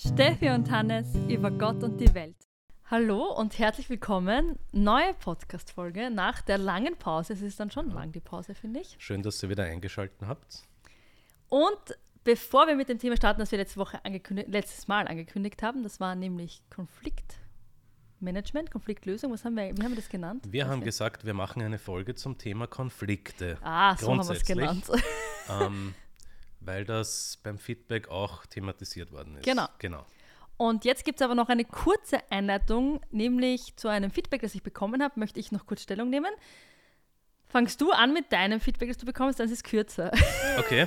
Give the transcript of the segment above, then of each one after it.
Steffi und Hannes über Gott und die Welt. Hallo und herzlich willkommen. Neue Podcast-Folge nach der langen Pause. Es ist dann schon lang die Pause, finde ich. Schön, dass ihr wieder eingeschaltet habt. Und bevor wir mit dem Thema starten, das wir letzte Woche letztes Mal angekündigt haben, das war nämlich Konfliktmanagement, Konfliktlösung. Was haben wir, wie haben wir das genannt? Wir haben gesagt, wir machen eine Folge zum Thema Konflikte. Ah, so haben wir es genannt. ähm, weil das beim Feedback auch thematisiert worden ist. Genau. genau. Und jetzt gibt es aber noch eine kurze Einleitung, nämlich zu einem Feedback, das ich bekommen habe, möchte ich noch kurz Stellung nehmen. Fangst du an mit deinem Feedback, das du bekommst, dann ist es kürzer. Okay.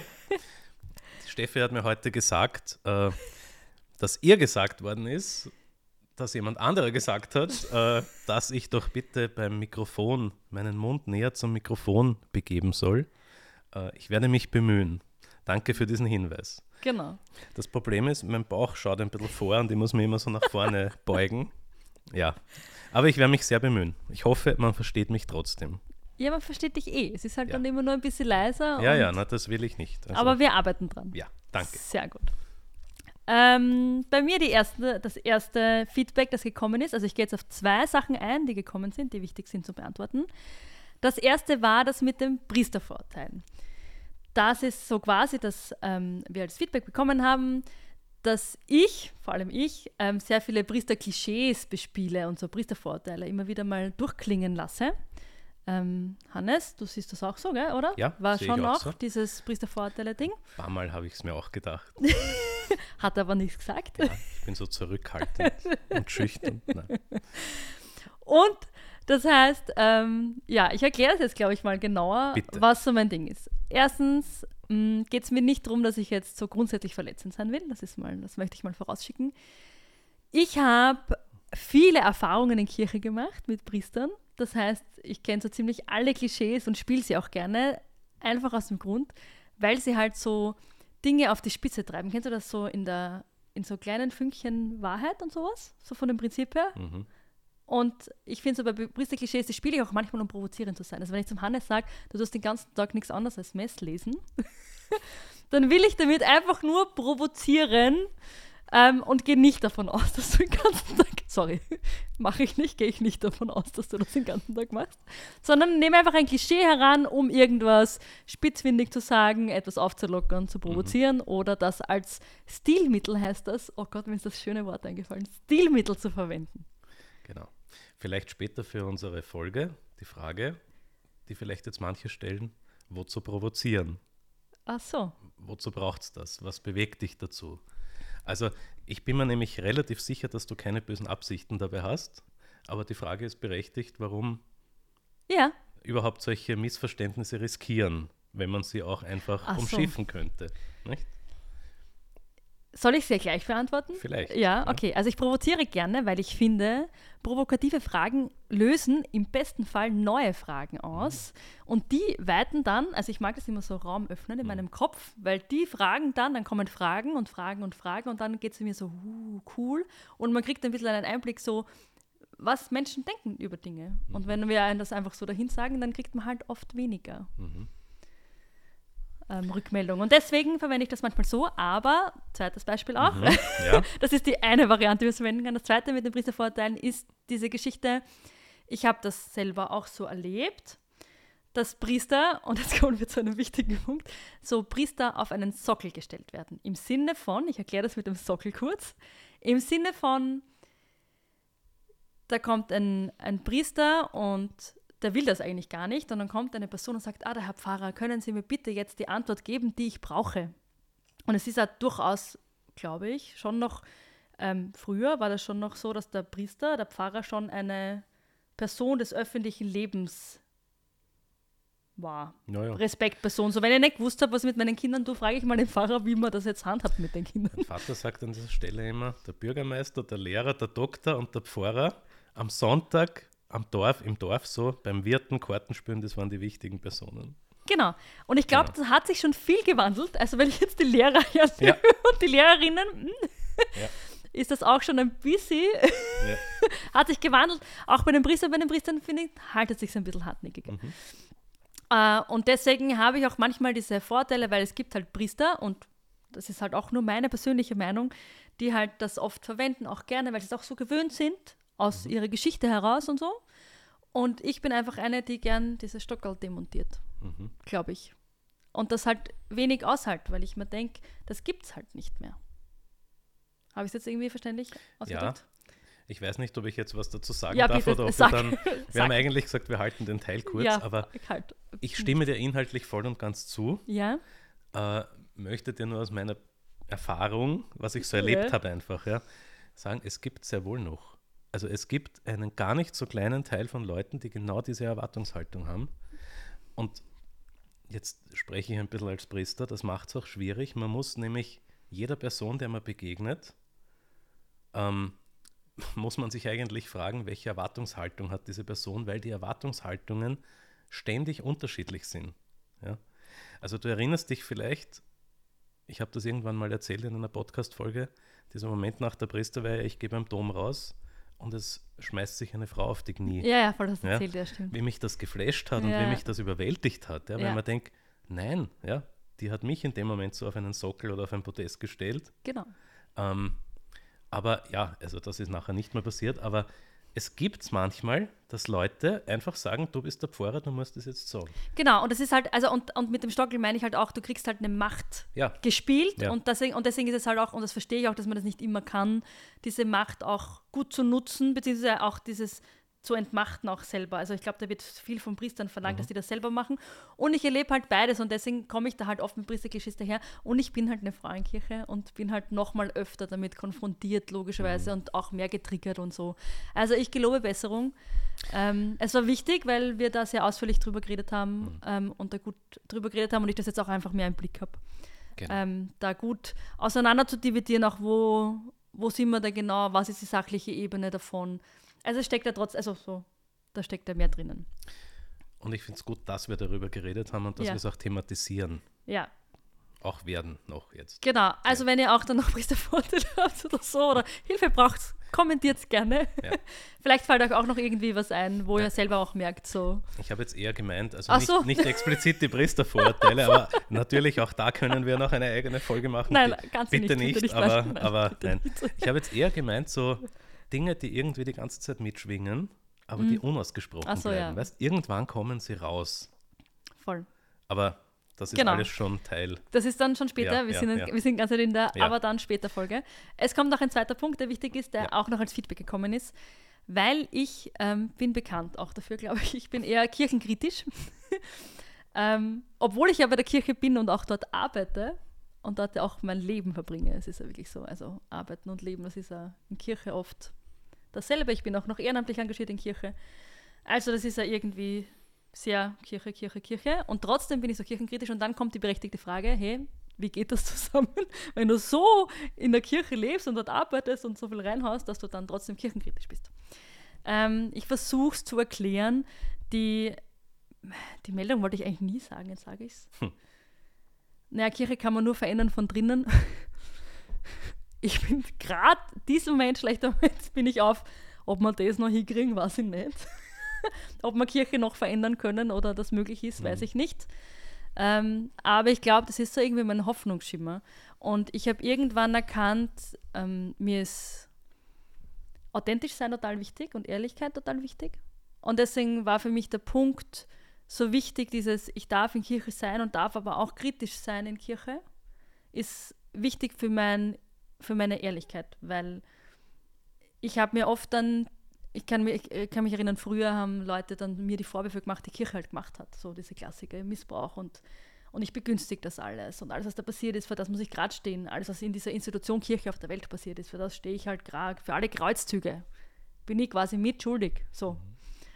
Steffi hat mir heute gesagt, äh, dass ihr gesagt worden ist, dass jemand anderer gesagt hat, äh, dass ich doch bitte beim Mikrofon meinen Mund näher zum Mikrofon begeben soll. Äh, ich werde mich bemühen. Danke für diesen Hinweis. Genau. Das Problem ist, mein Bauch schaut ein bisschen vor und ich muss mich immer so nach vorne beugen. Ja, aber ich werde mich sehr bemühen. Ich hoffe, man versteht mich trotzdem. Ja, man versteht dich eh. Es ist halt ja. dann immer nur ein bisschen leiser. Ja, ja, na, das will ich nicht. Also, aber wir arbeiten dran. Ja, danke. Sehr gut. Ähm, bei mir die erste, das erste Feedback, das gekommen ist, also ich gehe jetzt auf zwei Sachen ein, die gekommen sind, die wichtig sind zu beantworten. Das erste war das mit dem Priestervorteilen das ist so quasi, dass ähm, wir als Feedback bekommen haben, dass ich, vor allem ich, ähm, sehr viele Priester-Klischees bespiele und so Priestervorteile immer wieder mal durchklingen lasse. Ähm, Hannes, du siehst das auch so, gell, oder? Ja, War schon auch, so. dieses Priestervorteile-Ding. Ein paar Mal habe ich es mir auch gedacht. Hat aber nichts gesagt. Ja, ich bin so zurückhaltend und schüchtern. Nein. Und das heißt, ähm, ja, ich erkläre es jetzt, glaube ich, mal genauer, Bitte. was so mein Ding ist. Erstens mm, geht es mir nicht darum, dass ich jetzt so grundsätzlich verletzend sein will. Das ist mal, das möchte ich mal vorausschicken. Ich habe viele Erfahrungen in Kirche gemacht mit Priestern. Das heißt, ich kenne so ziemlich alle Klischees und spiele sie auch gerne. Einfach aus dem Grund, weil sie halt so Dinge auf die Spitze treiben. Kennst du das so in der in so kleinen Fünkchen Wahrheit und sowas? So von dem Prinzip her? Mhm. Und ich finde so bei Priester-Klischees, das spiele ich auch manchmal, um provozierend zu sein. Also wenn ich zum Hannes sage, du tust den ganzen Tag nichts anderes als Mess lesen, dann will ich damit einfach nur provozieren ähm, und gehe nicht davon aus, dass du den ganzen Tag, sorry, mache ich nicht, gehe ich nicht davon aus, dass du das den ganzen Tag machst, sondern nehme einfach ein Klischee heran, um irgendwas spitzfindig zu sagen, etwas aufzulockern, zu provozieren mhm. oder das als Stilmittel heißt das, oh Gott, mir ist das schöne Wort eingefallen, Stilmittel zu verwenden. Vielleicht später für unsere Folge die Frage, die vielleicht jetzt manche stellen, wozu provozieren? Ach so. Wozu braucht es das? Was bewegt dich dazu? Also ich bin mir nämlich relativ sicher, dass du keine bösen Absichten dabei hast, aber die Frage ist berechtigt, warum ja. überhaupt solche Missverständnisse riskieren, wenn man sie auch einfach Ach umschiffen so. könnte. Nicht? Soll ich es ja gleich beantworten? Vielleicht. Ja, okay. Also ich provoziere gerne, weil ich finde, provokative Fragen lösen im besten Fall neue Fragen aus. Mhm. Und die weiten dann, also ich mag das immer so Raum öffnen in mhm. meinem Kopf, weil die fragen dann, dann kommen Fragen und Fragen und Fragen und dann geht es mir so, uh, cool. Und man kriegt ein bisschen einen Einblick so, was Menschen denken über Dinge. Mhm. Und wenn wir das einfach so dahin sagen, dann kriegt man halt oft weniger. Mhm ähm, Rückmeldung. Und deswegen verwende ich das manchmal so, aber, zweites Beispiel auch, mhm, ja. das ist die eine Variante, wie man es verwenden kann. Das zweite mit den Priestervorteilen ist diese Geschichte, ich habe das selber auch so erlebt, dass Priester, und jetzt kommen wir zu einem wichtigen Punkt, so Priester auf einen Sockel gestellt werden. Im Sinne von, ich erkläre das mit dem Sockel kurz, im Sinne von, da kommt ein, ein Priester und der will das eigentlich gar nicht. Und dann kommt eine Person und sagt, ah, der Herr Pfarrer, können Sie mir bitte jetzt die Antwort geben, die ich brauche? Und es ist ja durchaus, glaube ich, schon noch, ähm, früher war das schon noch so, dass der Priester, der Pfarrer schon eine Person des öffentlichen Lebens war. Ja, Respektperson. So, wenn ich nicht gewusst habe, was ich mit meinen Kindern tue, frage ich mal den Pfarrer, wie man das jetzt handhabt mit den Kindern. Mein Vater sagt an dieser Stelle immer, der Bürgermeister, der Lehrer, der Doktor und der Pfarrer am Sonntag am Dorf, im Dorf so, beim Wirten, Kartenspielen, das waren die wichtigen Personen. Genau. Und ich glaube, genau. das hat sich schon viel gewandelt. Also wenn ich jetzt die Lehrer ja, ja. und die Lehrerinnen, hm, ja. ist das auch schon ein bisschen, ja. hat sich gewandelt. Auch bei den Priestern, bei den Priestern finde ich, haltet sich ein bisschen hartnäckiger. Mhm. Uh, und deswegen habe ich auch manchmal diese Vorteile, weil es gibt halt Priester und das ist halt auch nur meine persönliche Meinung, die halt das oft verwenden, auch gerne, weil sie es auch so gewöhnt sind, aus ihrer Geschichte heraus und so. Und ich bin einfach eine, die gern diese Stockerl demontiert, Mhm. glaube ich. Und das halt wenig aushält, weil ich mir denke, das gibt es halt nicht mehr. Habe ich es jetzt irgendwie verständlich ausgedrückt? Ich weiß nicht, ob ich jetzt was dazu sagen Ja, darf oder ob sag. wir dann. Wir Sag. haben eigentlich gesagt, wir halten den Teil kurz, ja, aber halt. ich stimme dir inhaltlich voll und ganz zu. Ja, Äh, möchte dir nur aus meiner Erfahrung, was ich so Ja. erlebt habe, einfach, ja, sagen, es gibt sehr wohl noch. Also es gibt einen gar nicht so kleinen Teil von Leuten, die genau diese Erwartungshaltung haben. Und jetzt spreche ich ein bisschen als Priester, das macht es auch schwierig. Man muss nämlich jeder Person, der man begegnet, ähm, muss man sich eigentlich fragen, welche Erwartungshaltung hat diese Person, weil die Erwartungshaltungen ständig unterschiedlich sind. Ja? Also du erinnerst dich vielleicht, ich habe das irgendwann mal erzählt in einer Podcast-Folge, dieser Moment nach der Priesterweihe, ich gehe beim Dom raus und es schmeißt sich eine Frau auf die Knie. ja, ja, voll das Ja. erzählt, ja, stimmt. Wie mich das geflasht hat und Ja. wie mich das überwältigt hat. Ja? Weil Ja. man denkt, nein, ja, die hat mich in dem Moment so auf einen Sockel oder auf ein Podest gestellt. Genau. Ähm, aber ja, also das ist nachher nicht mehr passiert, aber es gibt es manchmal, dass Leute einfach sagen, du bist der Pfarrer, du musst das jetzt sagen. Genau, und das ist halt, also und, und mit dem Stockel meine ich halt auch, du kriegst halt eine Macht Ja, gespielt Ja. und, deswegen, und deswegen ist es halt auch, und das verstehe ich auch, dass man das nicht immer kann, diese Macht auch gut zu nutzen, beziehungsweise auch dieses zu entmachten auch selber. Also ich glaube, da wird viel von Priestern verlangt, Mhm. dass die das selber machen. Und ich erlebe halt beides und deswegen komme ich da halt oft mit Priesterklischees daher. Und ich bin halt eine Frauenkirche und bin halt nochmal öfter damit konfrontiert, logischerweise, Mhm. und auch mehr getriggert und so. Also ich gelobe Besserung. Ähm, es war wichtig, weil wir da sehr ausführlich drüber geredet haben Mhm. ähm, und da gut drüber geredet haben und ich das jetzt auch einfach mehr im Blick habe. genau. Ähm, da gut auseinander zu dividieren, auch wo, wo sind wir da genau, was ist die sachliche Ebene davon. Also es steckt da trotz, also so, da steckt da mehr drinnen. Und ich finde es gut, dass wir darüber geredet haben und dass Ja. wir es auch thematisieren. Ja, Auch werden noch jetzt. genau. Also wenn ihr auch dann noch Priestervorteile habt oder so oder Hilfe braucht, kommentiert es gerne. Ja. Vielleicht fällt euch auch noch irgendwie was ein, wo Ja. ihr selber auch merkt, so. Ich habe jetzt eher gemeint, also nicht, so. nicht explizit die Priestervorurteile, aber natürlich auch da können wir noch eine eigene Folge machen. Nein, Die- du bitte nicht, nicht, bitte nicht, aber, nein, nein, aber bitte nein. nicht. Ich habe jetzt eher gemeint, so Dinge, die irgendwie die ganze Zeit mitschwingen, aber die unausgesprochen Mhm. So, bleiben. ja. Weißt, irgendwann kommen sie raus. Voll. Aber das ist Genau. alles schon Teil. Das ist dann schon später, Ja, wir, ja, sind, ja. wir sind ganz in der aber dann später Folge. Es kommt noch ein zweiter Punkt, der wichtig ist, der auch noch als Feedback gekommen ist, weil ich ähm, bin bekannt auch dafür, glaube ich, ich bin eher kirchenkritisch. ähm, obwohl ich ja bei der Kirche bin und auch dort arbeite und dort auch mein Leben verbringe. Es ist ja wirklich so, also arbeiten und leben, das ist ja in Kirche oft dasselbe. Ich bin auch noch ehrenamtlich engagiert in Kirche. Also das ist ja irgendwie sehr Kirche, Kirche, Kirche. Und trotzdem bin ich so kirchenkritisch. Und dann kommt die berechtigte Frage, hey, wie geht das zusammen, wenn du so in der Kirche lebst und dort arbeitest und so viel reinhaust, dass du dann trotzdem kirchenkritisch bist? Ähm, ich versuche es zu erklären. Die, die Meldung wollte ich eigentlich nie sagen, jetzt sage ich es. Hm. Naja, Kirche kann man nur verändern von drinnen. Ich bin gerade diesen Moment, schlechter Moment, bin ich auf, ob wir das noch hinkriegen, weiß ich nicht. ob wir Kirche noch verändern können oder das möglich ist, weiß Mhm. ich nicht. Ähm, aber ich glaube, das ist so irgendwie mein Hoffnungsschimmer. Und ich habe irgendwann erkannt, ähm, mir ist authentisch sein total wichtig und Ehrlichkeit total wichtig. Und deswegen war für mich der Punkt so wichtig, dieses, ich darf in Kirche sein und darf aber auch kritisch sein in Kirche, ist wichtig für, mein, für meine Ehrlichkeit, weil ich habe mir oft dann, ich kann, mich, ich kann mich erinnern, früher haben Leute dann mir die Vorwürfe gemacht, die Kirche halt gemacht hat, so diese Klassiker, Missbrauch und, und ich begünstige das alles und alles, was da passiert ist, für das muss ich gerade stehen, alles, was in dieser Institution Kirche auf der Welt passiert ist, für das stehe ich halt gerade, für alle Kreuzzüge bin ich quasi mitschuldig, so.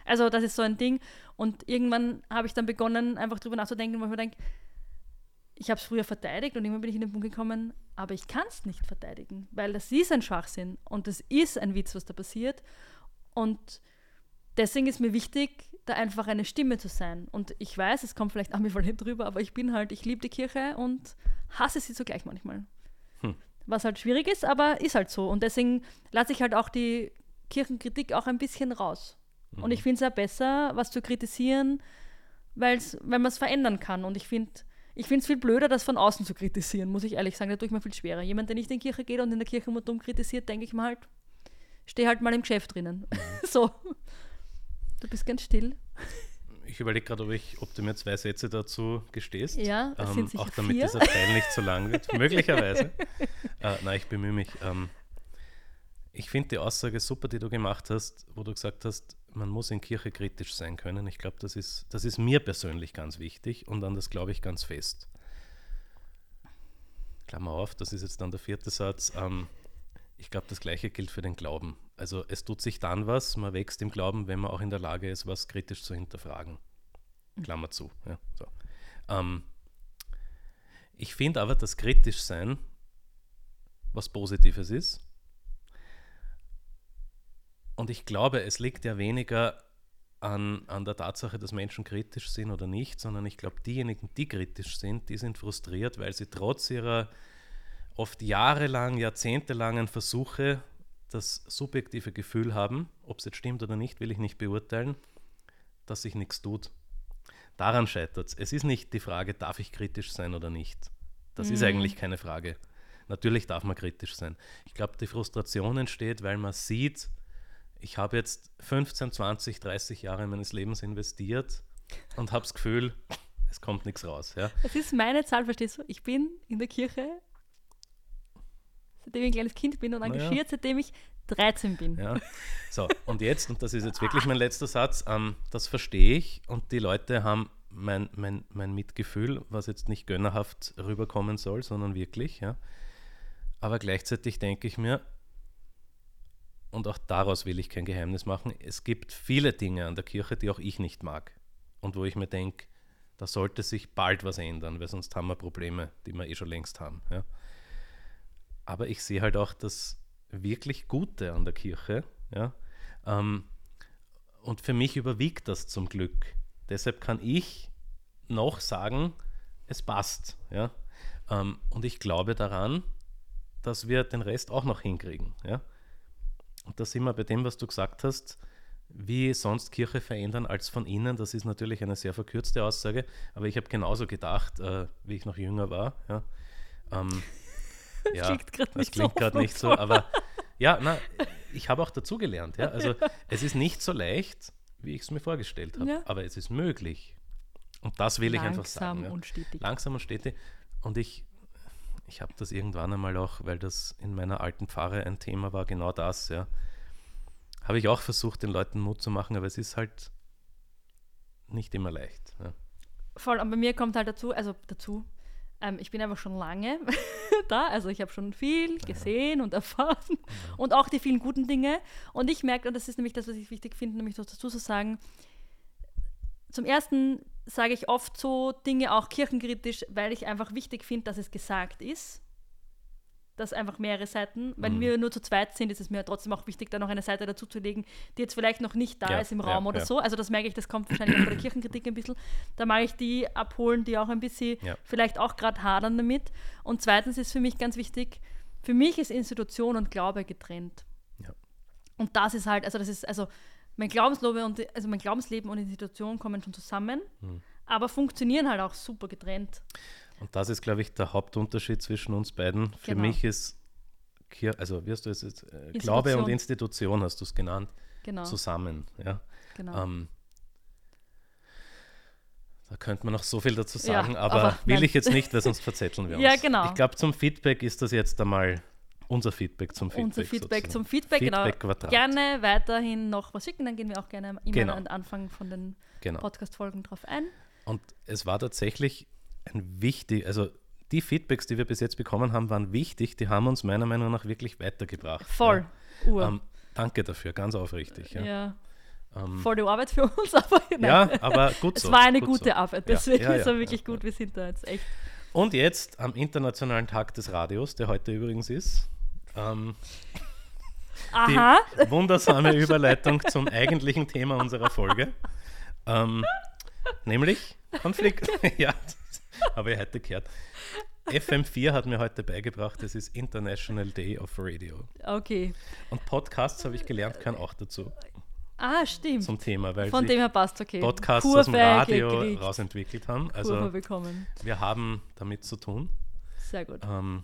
Also das ist so ein Ding und irgendwann habe ich dann begonnen, einfach drüber nachzudenken, wo ich mir denke, ich habe es früher verteidigt und irgendwann bin ich in den Punkt gekommen, aber ich kann es nicht verteidigen, weil das ist ein Schwachsinn und das ist ein Witz, was da passiert. Und deswegen ist mir wichtig, da einfach eine Stimme zu sein. Und ich weiß, es kommt vielleicht ambivalent drüber, aber ich bin halt, ich liebe die Kirche und hasse sie zugleich manchmal. Hm. Was Was halt schwierig ist, aber ist halt so. Und deswegen lasse ich halt auch die Kirchenkritik auch ein bisschen raus. Und ich finde es ja besser, was zu kritisieren, weil's, weil man es verändern kann. Und ich finde, ich finde es viel blöder, das von außen zu kritisieren, muss ich ehrlich sagen. Da tue ich mir viel schwerer. Jemand, der nicht in die Kirche geht und in der Kirche immer dumm kritisiert, denke ich mal halt, steh halt mal im Geschäft drinnen. Mhm. so. Du bist ganz still. Ich überlege gerade, ob, ich, ob du mir zwei Sätze dazu gestehst. Ja, es sind sicher Auch damit vier. dieser Teil nicht so lang wird. Möglicherweise. äh, nein, ich bemühe mich. Ähm, ich finde die Aussage super, die du gemacht hast, wo du gesagt hast, man muss in Kirche kritisch sein können. Ich glaube, das ist, das ist mir persönlich ganz wichtig und an das glaube ich ganz fest. Klammer auf, das ist jetzt dann der vierte Satz. Ähm, ich glaube, das Gleiche gilt für den Glauben. Also es tut sich dann was, man wächst im Glauben, wenn man auch in der Lage ist, was kritisch zu hinterfragen. Klammer zu. Ja, so. ähm, ich finde aber, dass kritisch sein was Positives ist. Und ich glaube, es liegt ja weniger an, an der Tatsache, dass Menschen kritisch sind oder nicht, sondern ich glaube, diejenigen, die kritisch sind, die sind frustriert, weil sie trotz ihrer oft jahrelang, jahrzehntelangen Versuche das subjektive Gefühl haben, ob es jetzt stimmt oder nicht, will ich nicht beurteilen, dass sich nichts tut. Daran scheitert es. Es ist nicht die Frage, darf ich kritisch sein oder nicht. Das ist eigentlich keine Frage. Natürlich darf man kritisch sein. Ich glaube, die Frustration entsteht, weil man sieht, ich habe jetzt 15, 20, 30 Jahre meines Lebens investiert und habe das Gefühl, es kommt nichts raus. Ja? Das ist meine Zahl, verstehst du? Ich bin in der Kirche, seitdem ich ein kleines Kind bin und Naja. engagiert, seitdem ich 13 bin. Ja. So, und jetzt, und das ist jetzt wirklich mein letzter Satz, ähm, das verstehe ich und die Leute haben mein, mein, mein Mitgefühl, was jetzt nicht gönnerhaft rüberkommen soll, sondern wirklich, ja. Aber gleichzeitig denke ich mir, und auch daraus will ich kein Geheimnis machen, es gibt viele Dinge an der Kirche, die auch ich nicht mag. Und wo ich mir denke, da sollte sich bald was ändern, weil sonst haben wir Probleme, die wir eh schon längst haben. Ja. Aber ich sehe halt auch das wirklich Gute an der Kirche. Ja. Ähm, und für mich überwiegt das zum Glück. Deshalb kann ich noch sagen, es passt. Ja. Ähm, und ich glaube daran, dass wir den Rest auch noch hinkriegen. Ja. Und da sind wir bei dem, was du gesagt hast, wie sonst Kirche verändern als von innen. Das ist natürlich eine sehr verkürzte Aussage, aber ich habe genauso gedacht, äh, wie ich noch jünger war. Ja. Ähm, ja, klingt das nicht so klingt gerade nicht so, aber ja, na, ich habe auch dazugelernt. Ja. Also es ist nicht so leicht, wie ich es mir vorgestellt habe, Ja. aber es ist möglich. Und das will ich einfach Langsam sagen. Ja und stetig. langsam und stetig. Und ich, ich habe das irgendwann einmal auch, weil das in meiner alten Pfarre ein Thema war, genau das, ja. Habe ich auch versucht, den Leuten Mut zu machen, aber es ist halt nicht immer leicht. Ja. Voll, und bei mir kommt halt dazu, also dazu, ähm, ich bin einfach schon lange da, also ich habe schon viel gesehen und erfahren und auch die vielen guten Dinge. Und ich merke, und das ist nämlich das, was ich wichtig finde, nämlich dazu zu sagen, zum Ersten sage ich oft so Dinge auch kirchenkritisch, weil ich einfach wichtig finde, dass es gesagt ist. Dass einfach mehrere Seiten, wenn wir nur zu zweit sind, ist es mir trotzdem auch wichtig, da noch eine Seite dazuzulegen, die jetzt vielleicht noch nicht da Ja, ist im ja, Raum oder ja. so. Also das merke ich, das kommt wahrscheinlich bei der Kirchenkritik ein bisschen. Da mag ich die abholen, die auch ein bisschen Ja. vielleicht auch gerade hadern damit. Und zweitens ist für mich ganz wichtig, für mich ist Institution und Glaube getrennt. Ja. Und das ist halt, also das ist, also mein Glaubensleben und also mein Glaubensleben und Institution kommen schon zusammen, Hm. aber funktionieren halt auch super getrennt. Und das ist, glaube ich, der Hauptunterschied zwischen uns beiden. Für Genau. mich ist, also wie hast du es jetzt, äh, Glaube und Institution. Hast du es genannt, Genau. zusammen. Ja. genau. Ähm, da könnte man noch so viel dazu Ja, sagen, aber, aber will nein. ich jetzt nicht, weil sonst verzetteln wir uns. Ja, genau. Ich glaube, zum Feedback ist das jetzt einmal unser Feedback zum Feedback. Unser Feedback sozusagen. zum Feedback, Feedback genau. Quadrat. Gerne weiterhin noch was schicken, dann gehen wir auch gerne immer Genau. an den Anfang von den Genau. Podcast-Folgen drauf ein. Und es war tatsächlich ein wichtig, also die Feedbacks, die wir bis jetzt bekommen haben, waren wichtig. Die haben uns meiner Meinung nach wirklich weitergebracht. Voll. Ja. Ähm, danke dafür, ganz aufrichtig. Ja, ja. Ähm, Voll die Arbeit für uns, aber nein. ja aber gut es so. war eine gut gute so. Arbeit, Ja, deswegen ja, ist er ja, wirklich ja, gut. ja. Wir sind da jetzt echt. Und jetzt am Internationalen Tag des Radios, der heute übrigens ist, ähm, die Aha, wundersame Überleitung zum eigentlichen Thema unserer Folge, ähm, nämlich Konflikt. ja, habe ich heute gehört. FM4 hat mir heute beigebracht, es ist International Day of Radio. okay. Und Podcasts, habe ich gelernt, gehören auch dazu. Ah, stimmt. zum Thema, weil Von dem her passt, okay. Podcasts Kurve aus dem Radio gekriegt, rausentwickelt haben. Kurve Also bekommen. wir haben damit zu tun. Sehr gut. Ähm,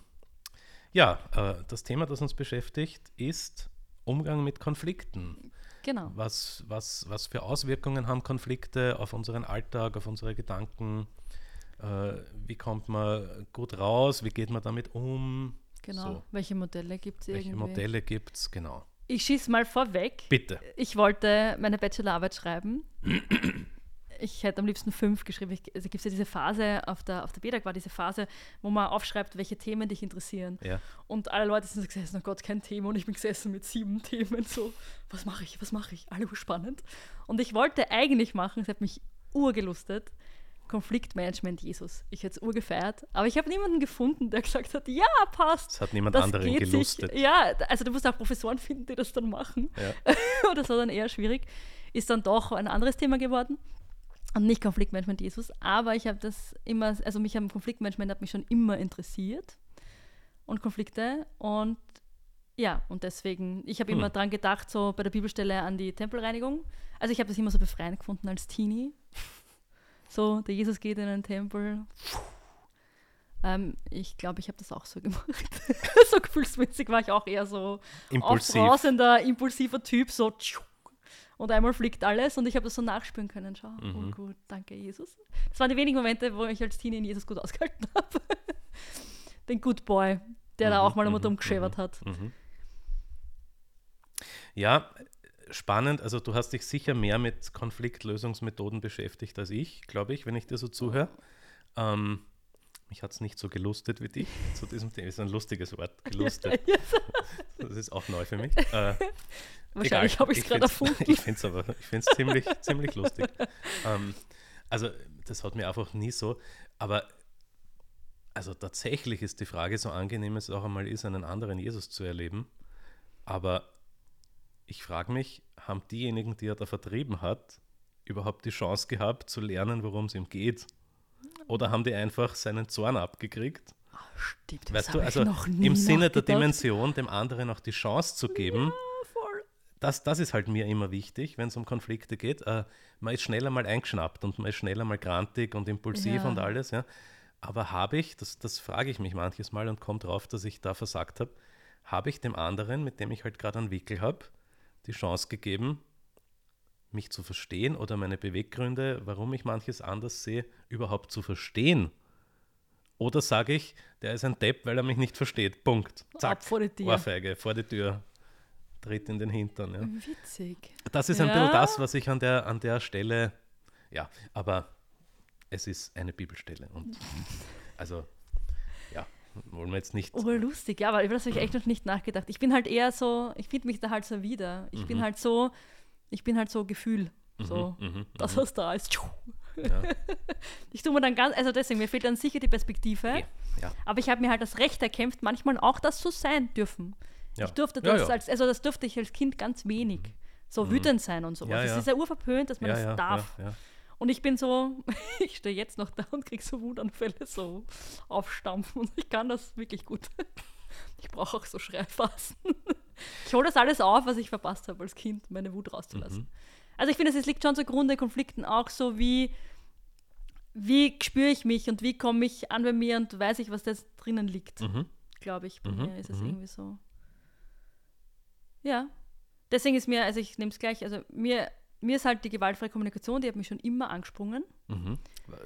ja, äh, das Thema, das uns beschäftigt, ist Umgang mit Konflikten. Genau. Was, was, was für Auswirkungen haben Konflikte auf unseren Alltag, auf unsere Gedanken? Äh, wie kommt man gut raus? Wie geht man damit um? Genau. So. Welche Modelle gibt es Welche irgendwie? Modelle gibt es? Genau. Ich schieße mal vorweg. Bitte. Ich wollte meine Bachelorarbeit schreiben. Ich hätte am liebsten fünf geschrieben. Ich, also gibt es ja diese Phase, auf der, auf der BEDAG war diese Phase, wo man aufschreibt, welche Themen dich interessieren. Ja. Und alle Leute sind so gesessen, oh Gott, kein Thema. Und ich bin gesessen mit sieben Themen, so, was mache ich, was mache ich? Alle spannend. Und ich wollte eigentlich machen, es hat mich urgelustet, Konfliktmanagement Jesus. Ich hätte es urgefeiert, aber ich habe niemanden gefunden, der gesagt hat, ja, passt. Es hat niemand anderen gelustet. Sich, ja, also du musst auch Professoren finden, die das dann machen. Ja. Oder das war dann eher schwierig. Ist dann doch ein anderes Thema geworden. Und nicht Konfliktmanagement Jesus. Aber ich habe das immer, also mich am Konfliktmanagement hat mich schon immer interessiert. Und Konflikte. Und ja, und deswegen, ich habe Hm. immer dran gedacht, so bei der Bibelstelle an die Tempelreinigung. Also ich habe das immer so befreiend gefunden als Teenie. So, der Jesus geht in einen Tempel. Ähm, ich glaube, ich habe das auch so gemacht. so gefühlsmäßig war ich auch eher so Impulsiv. aufbrausender, impulsiver Typ, so tschuck. Und einmal fliegt alles und ich habe das so nachspüren können. Schau, oh Mhm. gut, danke Jesus. Das waren die wenigen Momente, wo ich als Teenie in Jesus gut ausgehalten habe. Den Good Boy, der da Mhm, auch mal um mhm, und um geschäbert mhm, hat. Mhm. Ja, spannend. Also du hast dich sicher mehr mit Konfliktlösungsmethoden beschäftigt als ich, glaube ich, wenn ich dir so zuhöre. Ähm, mich hat es nicht so gelustet wie dich zu diesem Thema. Ist ein lustiges Wort, gelustet. Das ist auch neu für mich. Äh, Wahrscheinlich habe ich es gerade erfunden. Ich finde es aber ich find's ziemlich, ziemlich lustig. Ähm, also, das hat mir einfach nie so. Aber also tatsächlich ist die Frage, so angenehm es auch einmal ist, einen anderen Jesus zu erleben. Aber ich frage mich, haben diejenigen, die er da vertrieben hat, überhaupt die Chance gehabt zu lernen, worum es ihm geht? Oder haben die einfach seinen Zorn abgekriegt? Stimmt, das Weißt du, also ich noch nie im Sinne der. Dimension, dem anderen auch die Chance zu geben, Voll. das, das ist halt mir immer wichtig, wenn es um Konflikte geht. Äh, man ist schneller mal eingeschnappt und man ist schneller mal grantig und impulsiv Ja. und alles, ja. Aber habe ich, das, das frage ich mich manches Mal und komme drauf, dass ich da versagt habe, habe ich dem anderen, mit dem ich halt gerade einen Wickel habe, die Chance gegeben, mich zu verstehen oder meine Beweggründe, warum ich manches anders sehe, überhaupt zu verstehen? Oder sage ich, der ist ein Depp, weil er mich nicht versteht. Punkt. Zack. Ab vor die Tür. Ohrfeige vor die Tür. Tritt in den Hintern. Ja. Witzig. Das ist ein Ja. bisschen das, was ich an der, an der Stelle, ja, aber es ist eine Bibelstelle. Und also, ja, wollen wir jetzt nicht. Oh, lustig, ja, aber über das habe ich echt noch nicht nachgedacht. Ich bin halt eher so, ich finde mich da halt so wieder. Ich bin halt so, ich bin halt so Gefühl. So, Mhm, mhm, das, was da ist. ja, Ich tue mir dann ganz, also deswegen, mir fehlt dann sicher die Perspektive. eh, ja, Aber ich habe mir halt das Recht erkämpft, manchmal auch das zu sein dürfen. ja. Ich durfte das als, also das durfte ich als Kind ganz wenig. So wütend sein und sowas. Es ist ja urverpönt, dass man das darf. Und ich bin so, ich stehe jetzt noch da und kriege so Wutanfälle, so aufstampfen. Und ich kann das wirklich gut. Ich brauche auch so Schreiphasen. Ich hole das alles auf, was ich verpasst habe als Kind, meine Wut rauszulassen. Mhm. Also ich finde, es liegt schon zugrunde Konflikten auch so, wie, wie spüre ich mich und wie komme ich an bei mir und weiß ich, was da drinnen liegt. Mhm. Glaube ich, bei Mhm, mir ist es mhm. irgendwie so. Ja. Deswegen ist mir, also ich nehme es gleich, also mir, mir ist halt die gewaltfreie Kommunikation, die hat mich schon immer angesprungen. Mhm.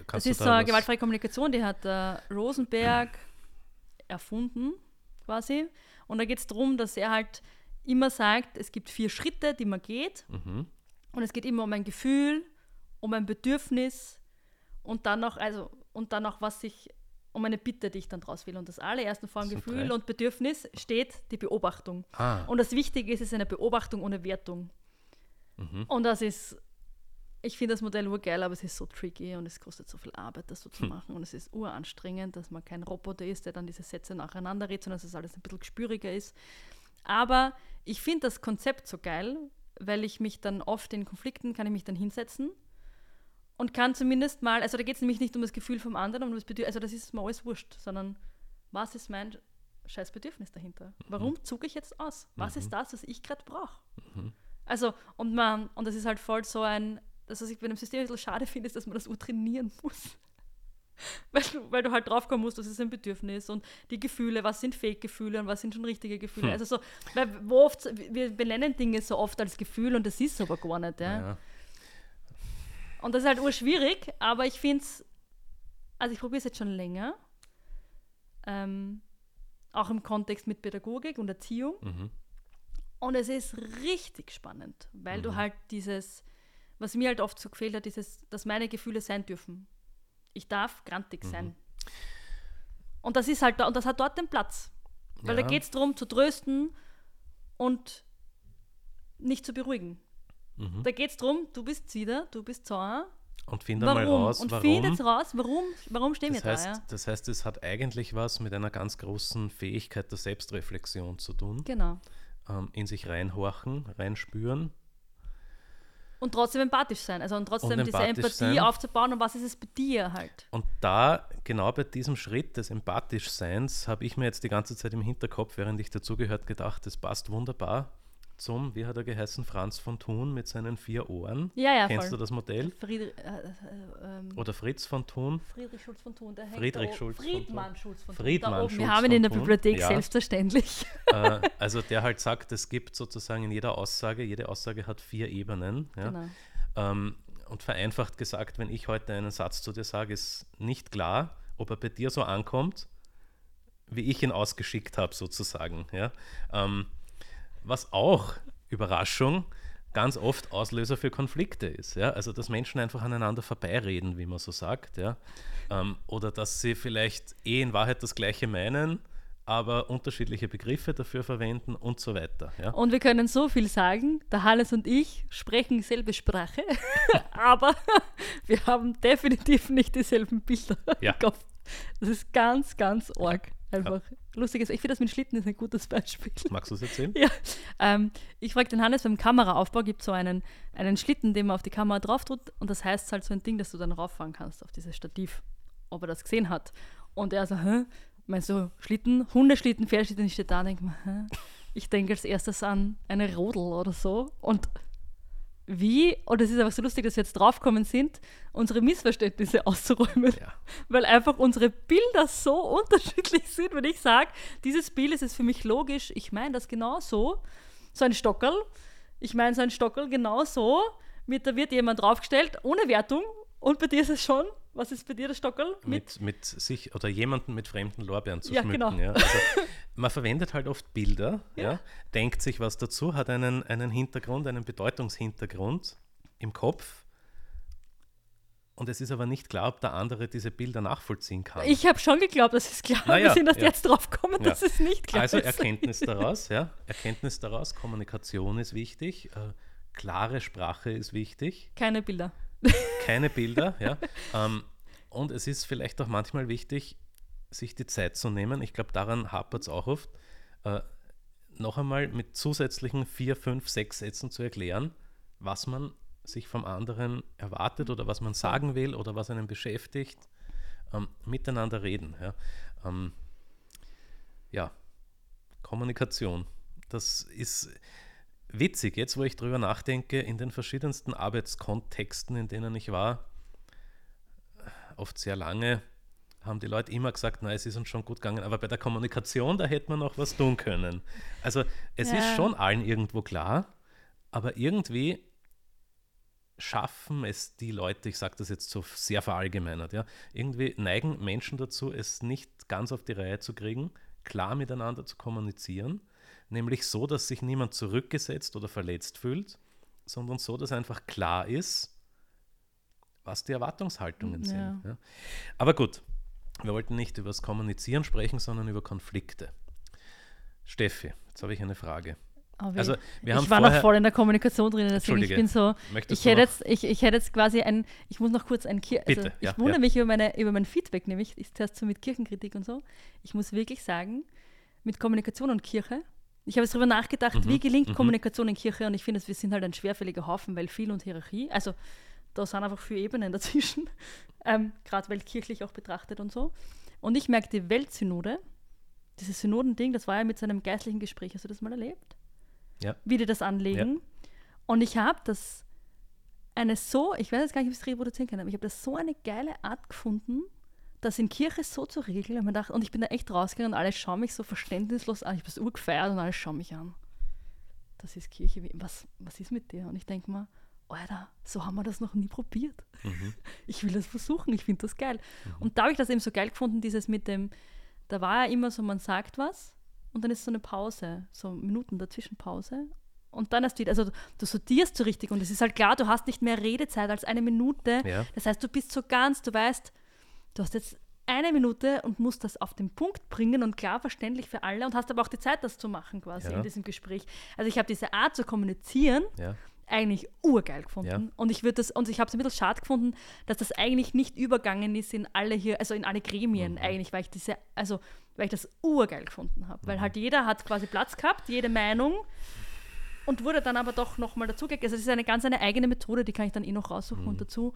Das ist da so eine gewaltfreie Kommunikation, die hat der Rosenberg erfunden, quasi. Und da geht es darum, dass er halt immer sagt, es gibt vier Schritte, die man geht. Mhm. Und es geht immer um ein Gefühl, um ein Bedürfnis und dann noch, also, und dann noch, was ich, um eine Bitte, die ich dann draus will. Und das allererste sind Gefühl drei. und Bedürfnis steht die Beobachtung. Ah, Und das Wichtige ist, es ist eine Beobachtung ohne Wertung. Mhm. Und das ist, ich finde das Modell urgeil, aber es ist so tricky und es kostet so viel Arbeit, das so zu Hm. machen. Und es ist uranstrengend, dass man kein Roboter ist, der dann diese Sätze nacheinander redet, sondern dass es alles ein bisschen gespüriger ist. Aber ich finde das Konzept so geil, weil ich mich dann oft in Konflikten, kann ich mich dann hinsetzen und kann zumindest mal, also da geht es nämlich nicht um das Gefühl vom anderen, um das Bedürfnis, also das ist mir alles wurscht, sondern was ist mein scheiß Bedürfnis dahinter? Warum zucke ich jetzt aus? Was ist das, was ich gerade brauche? Also, und man, und das ist halt voll so ein, das, was ich bei dem System ein bisschen schade finde, ist, dass man das urtrainieren muss. weil, du, weil du halt draufkommen musst, das ist ein Bedürfnis und die Gefühle, was sind Fake-Gefühle und was sind schon richtige Gefühle. Hm. Also so, weil wo oft, wir benennen Dinge so oft als Gefühl und das ist aber gar nicht, ja. Ja. Und das ist halt urschwierig, aber ich finde es, also ich probiere es jetzt schon länger, ähm, auch im Kontext mit Pädagogik und Erziehung. Mhm. Und es ist richtig spannend, weil du Mhm. halt dieses, was mir halt oft so gefehlt hat, dieses, dass meine Gefühle sein dürfen. Ich darf grantig Mhm. sein. Und das ist halt da, und das hat dort den Platz. Weil da Ja. geht es darum, zu trösten und nicht zu beruhigen. Mhm. Da geht es darum, du bist Zieder, du bist Zauer. Und finde mal raus, und warum. findet raus, warum, warum stehen Das wir heißt, da, ja? das heißt, es hat eigentlich was mit einer ganz großen Fähigkeit der Selbstreflexion zu tun. Genau. Ähm, in sich reinhorchen, reinspüren. Und trotzdem empathisch sein. Also und trotzdem Und diese Empathie sein. aufzubauen und was ist es bei dir halt. Und da, genau bei diesem Schritt des Empathischseins, habe ich mir jetzt die ganze Zeit im Hinterkopf, während ich dazugehört, gedacht, das passt wunderbar zum, wie hat er geheißen, Franz von Thun mit seinen vier Ohren. Ja, ja, Kennst voll. du das Modell? Friedrich, äh, äh, ähm, Oder Fritz von Thun? Friedrich Schulz von Thun, der Friedrich. Schulz von Friedmann Thun. Schulz von Thun. Friedmann oben. Wir Schulz haben ihn in der Bibliothek, ja. selbstverständlich. äh, also der halt sagt, es gibt sozusagen in jeder Aussage, jede Aussage hat vier Ebenen. Ja? Genau. Ähm, und vereinfacht gesagt, wenn ich heute einen Satz zu dir sage, ist nicht klar, ob er bei dir so ankommt, wie ich ihn ausgeschickt habe, sozusagen. Ja? Ähm, was auch, Überraschung, ganz oft Auslöser für Konflikte ist. Ja? Also, dass Menschen einfach aneinander vorbeireden, wie man so sagt. Ja? Ähm, oder dass sie vielleicht eh in Wahrheit das Gleiche meinen, aber unterschiedliche Begriffe dafür verwenden und so weiter. Ja? Und wir können so viel sagen, der Hannes und ich sprechen dieselbe Sprache, aber wir haben definitiv nicht dieselben Bilder Ja. im Kopf. Das ist ganz, ganz arg. Einfach lustiges. Ich finde das mit Schlitten ist ein gutes Beispiel. Magst du es erzählen? Ja, ähm, ich frage den Hannes, beim Kameraaufbau gibt es so einen, einen Schlitten, den man auf die Kamera drauf tut und das heißt halt so ein Ding, dass du dann rauffahren kannst auf dieses Stativ, ob er das gesehen hat. Und er so, hä? Meinst du Schlitten, Hundeschlitten, Pferdeschlitten? Ich stehe da und denke mir, hä? Ich denke als erstes an eine Rodel oder so und wie, und es ist einfach so lustig, dass wir jetzt draufgekommen sind, unsere Missverständnisse auszuräumen. Ja. Weil einfach unsere Bilder so unterschiedlich sind. Wenn ich sage, dieses Bild ist es für mich logisch, ich meine das genau so. So ein Stockerl. Ich meine so ein Stockerl genau so. Mit, da wird jemand draufgestellt, ohne Wertung. Und bei dir ist es schon, was ist bei dir das Stockerl? mit, mit sich oder jemanden mit fremden Lorbeeren zu Ja, schmücken. genau. Ja. Also, man verwendet halt oft Bilder, ja. Ja. denkt sich was dazu, hat einen, einen Hintergrund, einen Bedeutungshintergrund im Kopf. Und es ist aber nicht klar, ob der andere diese Bilder nachvollziehen kann. Ich habe schon geglaubt, das ist klar. Na ja, wir sind erst ja. jetzt draufgekommen, Ja. dass es nicht klar also ist. Erkenntnis daraus, ja. Erkenntnis daraus, Kommunikation ist wichtig, äh, klare Sprache ist wichtig. Keine Bilder. Keine Bilder, ja. Ähm, und es ist vielleicht auch manchmal wichtig, sich die Zeit zu nehmen. Ich glaube, daran hapert es auch oft. Äh, noch einmal mit zusätzlichen vier, fünf, sechs Sätzen zu erklären, was man sich vom anderen erwartet oder was man sagen will oder was einen beschäftigt. Ähm, miteinander reden. Ja. Ähm, ja, Kommunikation. Das ist witzig, jetzt wo ich drüber nachdenke, in den verschiedensten Arbeitskontexten, in denen ich war, oft sehr lange, haben die Leute immer gesagt, na, es ist uns schon gut gegangen, aber bei der Kommunikation, da hätte man noch was tun können. Also es Ja. ist schon allen irgendwo klar, aber irgendwie schaffen es die Leute, ich sage das jetzt so sehr verallgemeinert, ja, irgendwie neigen Menschen dazu, es nicht ganz auf die Reihe zu kriegen, klar miteinander zu kommunizieren, nämlich so, dass sich niemand zurückgesetzt oder verletzt fühlt, sondern so, dass einfach klar ist, was die Erwartungshaltungen Ja. sind. Ja. Aber gut, wir wollten nicht über das Kommunizieren sprechen, sondern über Konflikte. Steffi, jetzt habe ich eine Frage. Aber Also, ich war noch voll in der Kommunikation drin, deswegen ich bin so, möchtest ich hätte, jetzt, ich, ich hätte jetzt quasi ein, ich muss noch kurz ein Kir also Bitte, ich ja, wundere ja. mich über, meine, über mein Feedback, nämlich ist zuerst so mit Kirchenkritik und so. Ich muss wirklich sagen, mit Kommunikation und Kirche, ich habe jetzt darüber nachgedacht, Mhm, wie gelingt mhm. Kommunikation in Kirche und ich finde, wir sind halt ein schwerfälliger Haufen, weil viel und Hierarchie, also da sind einfach viele Ebenen dazwischen, ähm, gerade weltkirchlich auch betrachtet und so. Und ich merke, die Weltsynode, dieses Synodending, das war ja mit so einem geistlichen Gespräch, hast du das mal erlebt? Ja. Wie die das anlegen. Und ich habe das eine so, ich weiß jetzt gar nicht, ob ich es reproduzieren kann, aber ich habe das so eine geile Art gefunden, das in Kirche so zu regeln. Und, man dachte, und ich bin da echt rausgegangen und alle schauen mich so verständnislos an. Ich habe das urgefeiert und alle schauen mich an. Das ist Kirche. Was, was ist mit dir? Und ich denke mal, Alter, so haben wir das noch nie probiert. Mhm. Ich will das versuchen, ich finde das geil. Und da habe ich das eben so geil gefunden, dieses mit dem, da war ja immer so, man sagt was und dann ist so eine Pause, so Minuten dazwischen Pause. Und dann erst wieder, also du sortierst so richtig und es ist halt klar, du hast nicht mehr Redezeit als eine Minute. Ja. Das heißt, du bist so ganz, du weißt, du hast jetzt eine Minute und musst das auf den Punkt bringen und klar verständlich für alle und hast aber auch die Zeit, das zu machen quasi Ja. in diesem Gespräch. Also ich habe diese Art zu kommunizieren Ja. eigentlich urgeil gefunden. Ja. Und ich würde das, und ich habe es ein bisschen schade gefunden, dass das eigentlich nicht übergangen ist in alle hier, also in alle Gremien Mhm. eigentlich, weil ich diese, also weil ich das urgeil gefunden habe. Mhm. Weil halt jeder hat quasi Platz gehabt, jede Meinung und wurde dann aber doch nochmal dazugegeben. Also es ist eine ganz eine eigene Methode, die kann ich dann eh noch raussuchen Mhm. und dazu.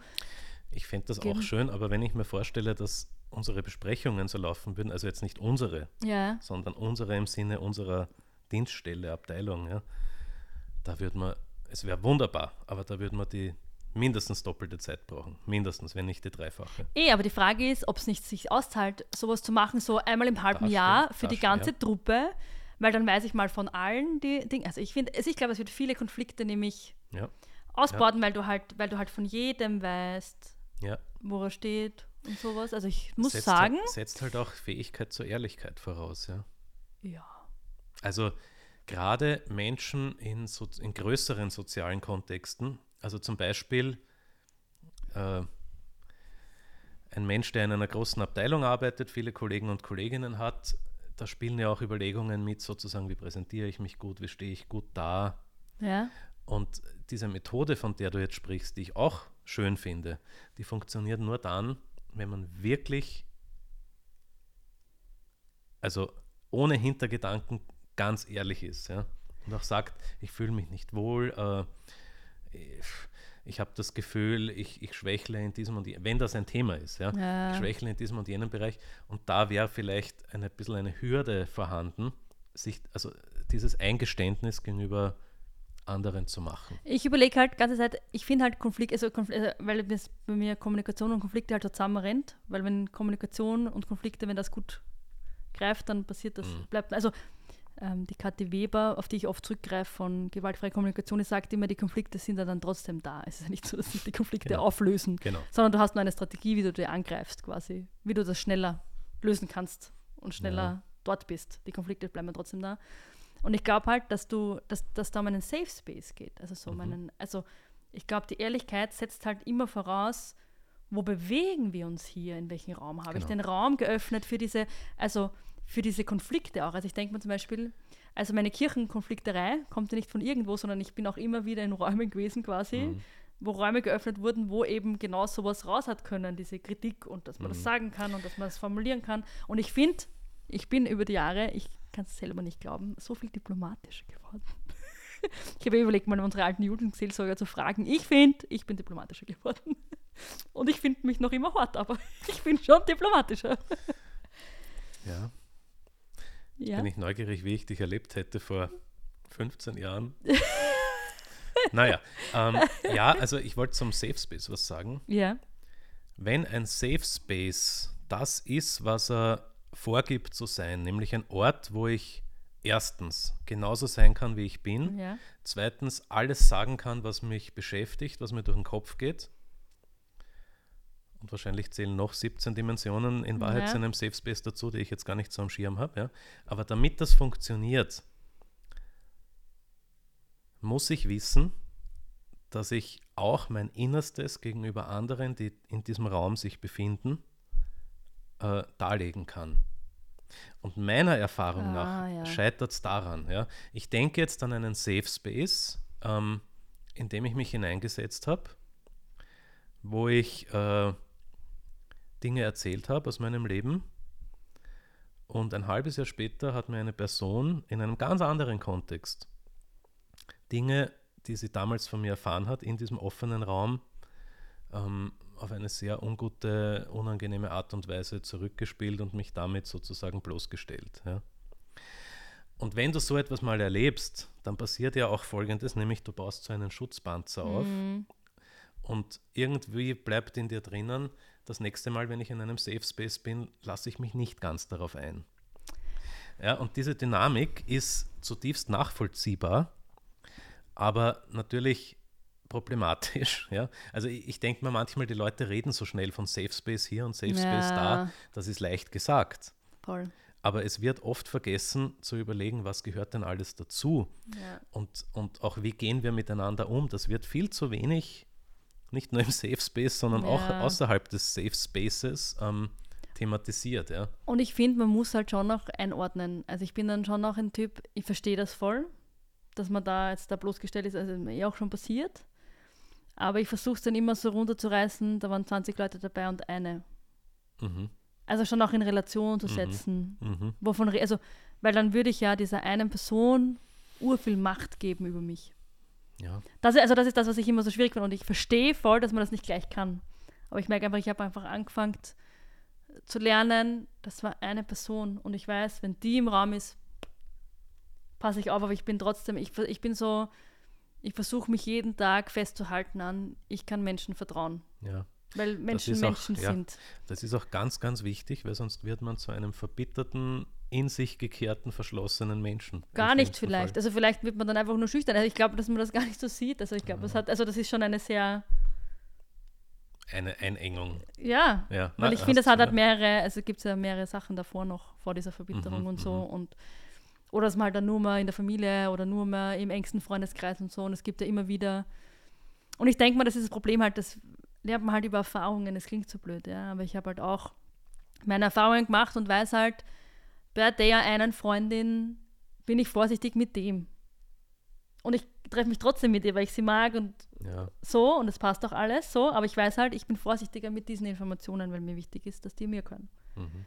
Ich fände das Geben. auch schön, aber wenn ich mir vorstelle, dass unsere Besprechungen so laufen würden, also jetzt nicht unsere, Ja. sondern unsere im Sinne unserer Dienststelle, Abteilung, ja, da würde man, es wäre wunderbar, aber da würde man die mindestens doppelte Zeit brauchen. Mindestens, wenn nicht die dreifache. Eh, aber die Frage ist, ob es nicht sich auszahlt, sowas zu machen, so einmal im halben Das Jahr stimmt, für die ganze stimmt, Truppe, weil dann weiß ich mal von allen die Dinge. Also ich finde, also ich glaube, es wird viele Konflikte nämlich Ja, ausbaden, weil du halt, weil du halt von jedem weißt, ja. wo er steht und sowas. Also ich muss setzt sagen, Halt, setzt halt auch Fähigkeit zur Ehrlichkeit voraus, ja. ja. Also gerade Menschen in, so, in größeren sozialen Kontexten, also zum Beispiel äh, ein Mensch, der in einer großen Abteilung arbeitet, viele Kollegen und Kolleginnen hat, da spielen ja auch Überlegungen mit, sozusagen, wie präsentiere ich mich gut, wie stehe ich gut da. Ja. Und diese Methode, von der du jetzt sprichst, die ich auch schön finde, die funktioniert nur dann, wenn man wirklich, also ohne Hintergedanken ganz ehrlich ist. Ja? Und auch sagt, ich fühle mich nicht wohl, äh, ich, habe das Gefühl, ich, ich schwächle in diesem und jenem, wenn das ein Thema ist, ja, Ja. ich schwächle in diesem und jenem Bereich und da wäre vielleicht ein bisschen eine Hürde vorhanden, sich, also dieses Eingeständnis gegenüber anderen zu machen. Ich überlege halt die ganze Zeit, ich finde halt Konflikt, also, Konfl also weil das bei mir Kommunikation und Konflikte halt so zusammenrennt, weil wenn Kommunikation und Konflikte, wenn das gut greift, dann passiert das, Mhm. bleibt, also ähm, die Kathi Weber, auf die ich oft zurückgreife von gewaltfreie Kommunikation, die sagt immer, die Konflikte sind ja dann trotzdem da. Es ist ja nicht so, dass sich die Konflikte Genau. auflösen, Genau. sondern du hast nur eine Strategie, wie du die angreifst quasi, wie du das schneller lösen kannst und schneller Ja. dort bist. Die Konflikte bleiben ja trotzdem da. Und ich glaube halt, dass du, dass, dass da um einen Safe Space geht. Also so um Mhm. einen, also ich glaube, die Ehrlichkeit setzt halt immer voraus, wo bewegen wir uns hier, in welchem Raum habe ich Genau. den Raum geöffnet für diese, also für diese Konflikte auch. Also ich denke mir zum Beispiel, also meine Kirchenkonflikterei kommt ja nicht von irgendwo, sondern ich bin auch immer wieder in Räumen gewesen quasi, Mhm. wo Räume geöffnet wurden, wo eben genau sowas raus hat können, diese Kritik und dass man Mhm. das sagen kann und dass man das formulieren kann. Und ich finde, ich bin über die Jahre, ich kann es selber nicht glauben, so viel diplomatischer geworden. Ich habe überlegt, mal unsere alten Jugendseelsorger zu fragen. Ich finde, ich bin diplomatischer geworden. Und ich finde mich noch immer hart, aber ich bin schon diplomatischer. Ja. Ja. Bin ich neugierig, wie ich dich erlebt hätte vor 15 Jahren. naja, ähm, ja, also ich wollte zum Safe Space was sagen. ja. Wenn ein Safe Space das ist, was er vorgibt zu sein, nämlich ein Ort, wo ich erstens genauso sein kann, wie ich bin, Ja. zweitens alles sagen kann, was mich beschäftigt, was mir durch den Kopf geht. Und wahrscheinlich zählen noch 17 Dimensionen in Wahrheit Ja. zu einem Safe Space dazu, die ich jetzt gar nicht so am Schirm habe. Ja. Aber damit das funktioniert, muss ich wissen, dass ich auch mein Innerstes gegenüber anderen, die in diesem Raum sich befinden, äh, darlegen kann. Und meiner Erfahrung Ah, nach ja. scheitert es daran. Ja. Ich denke jetzt an einen Safe Space, ähm, in dem ich mich hineingesetzt habe, wo ich äh, Dinge erzählt habe aus meinem Leben. Und ein halbes Jahr später hat mir eine Person in einem ganz anderen Kontext Dinge, die sie damals von mir erfahren hat, in diesem offenen Raum ähm, auf eine sehr ungute, unangenehme Art und Weise zurückgespielt und mich damit sozusagen bloßgestellt. Ja. Und wenn du so etwas mal erlebst, dann passiert ja auch Folgendes, nämlich du baust so einen Schutzpanzer auf Mhm. und irgendwie bleibt in dir drinnen, das nächste Mal, wenn ich in einem Safe Space bin, lasse ich mich nicht ganz darauf ein. Ja, und diese Dynamik ist zutiefst nachvollziehbar, aber natürlich problematisch. Ja? Also ich, ich denke mir manchmal, die Leute reden so schnell von Safe Space hier und Safe Space da, Ja. das ist leicht gesagt. Voll. Aber es wird oft vergessen zu überlegen, was gehört denn alles dazu Ja. und, und auch wie gehen wir miteinander um. Das wird viel zu wenig, nicht nur im Safe Space, sondern auch Ja. außerhalb des Safe Spaces ähm, thematisiert. Ja. Und ich finde, man muss halt schon noch einordnen. Also ich bin dann schon noch ein Typ, ich verstehe das voll, dass man da jetzt da bloßgestellt ist, also mir eh auch schon passiert. Aber ich versuche es dann immer so runterzureißen, da waren 20 Leute dabei und eine. Mhm. Also schon auch in Relation zu setzen. Mhm. Wovon, also, weil dann würde ich ja dieser einen Person urviel Macht geben über mich. Ja. Das, ist- also das ist das, was ich immer so schwierig finde. Und ich verstehe voll, dass man das nicht gleich kann. Aber ich merke einfach, ich habe einfach angefangen zu lernen, das war eine Person. Und ich weiß, wenn die im Raum ist, passe ich auf, aber ich bin trotzdem, ich, ich bin so, ich versuche mich jeden Tag festzuhalten an, ich kann Menschen vertrauen. ja. Weil Menschen auch- Menschen ja. sind. Das ist auch ganz, ganz wichtig, weil sonst wird man zu einem verbitterten, in sich gekehrten, verschlossenen Menschen. Gar nicht vielleicht. Fall. Also vielleicht wird man dann einfach nur schüchtern. Also ich glaube, dass man das gar nicht so sieht. Also ich glaube, das hat, also das ist schon eine sehr, Eine Einengung. ja, Ja. Weil Na, ich finde, es hat halt ja. mehrere, also gibt es ja mehrere Sachen davor noch, vor dieser Verbitterung Mhm, und so. Und, oder dass man halt dann nur mal in der Familie oder nur mal im engsten Freundeskreis und so. Und es gibt ja immer wieder. Und ich denke mal, das ist das Problem halt, das lernt man halt über Erfahrungen. Es klingt so blöd, ja. Aber ich habe halt auch meine Erfahrungen gemacht und weiß halt, bei der einen Freundin bin ich vorsichtig mit dem. Und ich treffe mich trotzdem mit ihr, weil ich sie mag und Ja. so und es passt auch alles so, aber ich weiß halt, ich bin vorsichtiger mit diesen Informationen, weil mir wichtig ist, dass die mir können. Mhm.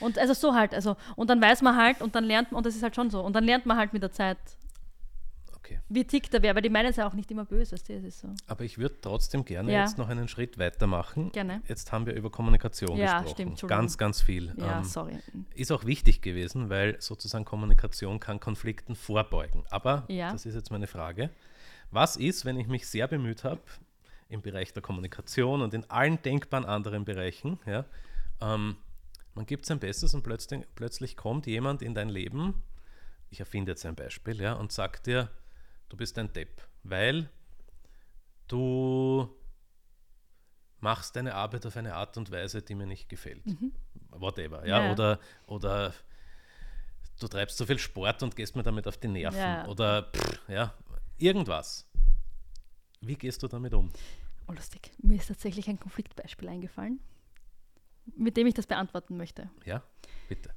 Und also so halt, also und dann weiß man halt und dann lernt man, und das ist halt schon so, und dann lernt man halt mit der Zeit, Okay. wie tickt der wer, weil die meinen es ja auch nicht immer böse, es ist so. Aber ich würde trotzdem gerne Ja. jetzt noch einen Schritt weitermachen. Gerne. Jetzt haben wir über Kommunikation Ja, gesprochen. stimmt. Ganz, ganz viel. Ja, Ähm, sorry. ist auch wichtig gewesen, weil sozusagen Kommunikation kann Konflikten vorbeugen. Aber Ja. das ist jetzt meine Frage. Was ist, wenn ich mich sehr bemüht habe im Bereich der Kommunikation und in allen denkbaren anderen Bereichen, ja, ähm, man gibt sein Bestes und plötzlich, plötzlich kommt jemand in dein Leben, ich erfinde jetzt ein Beispiel, ja, und sagt dir, du bist ein Depp, weil du machst deine Arbeit auf eine Art und Weise, die mir nicht gefällt. Whatever, ja, Ja. oder oder du treibst so viel Sport und gehst mir damit auf die Nerven Ja. oder pff, ja, irgendwas. Wie gehst du damit um? Oh, lustig. Mir ist tatsächlich ein Konfliktbeispiel eingefallen, mit dem ich das beantworten möchte. Ja, bitte.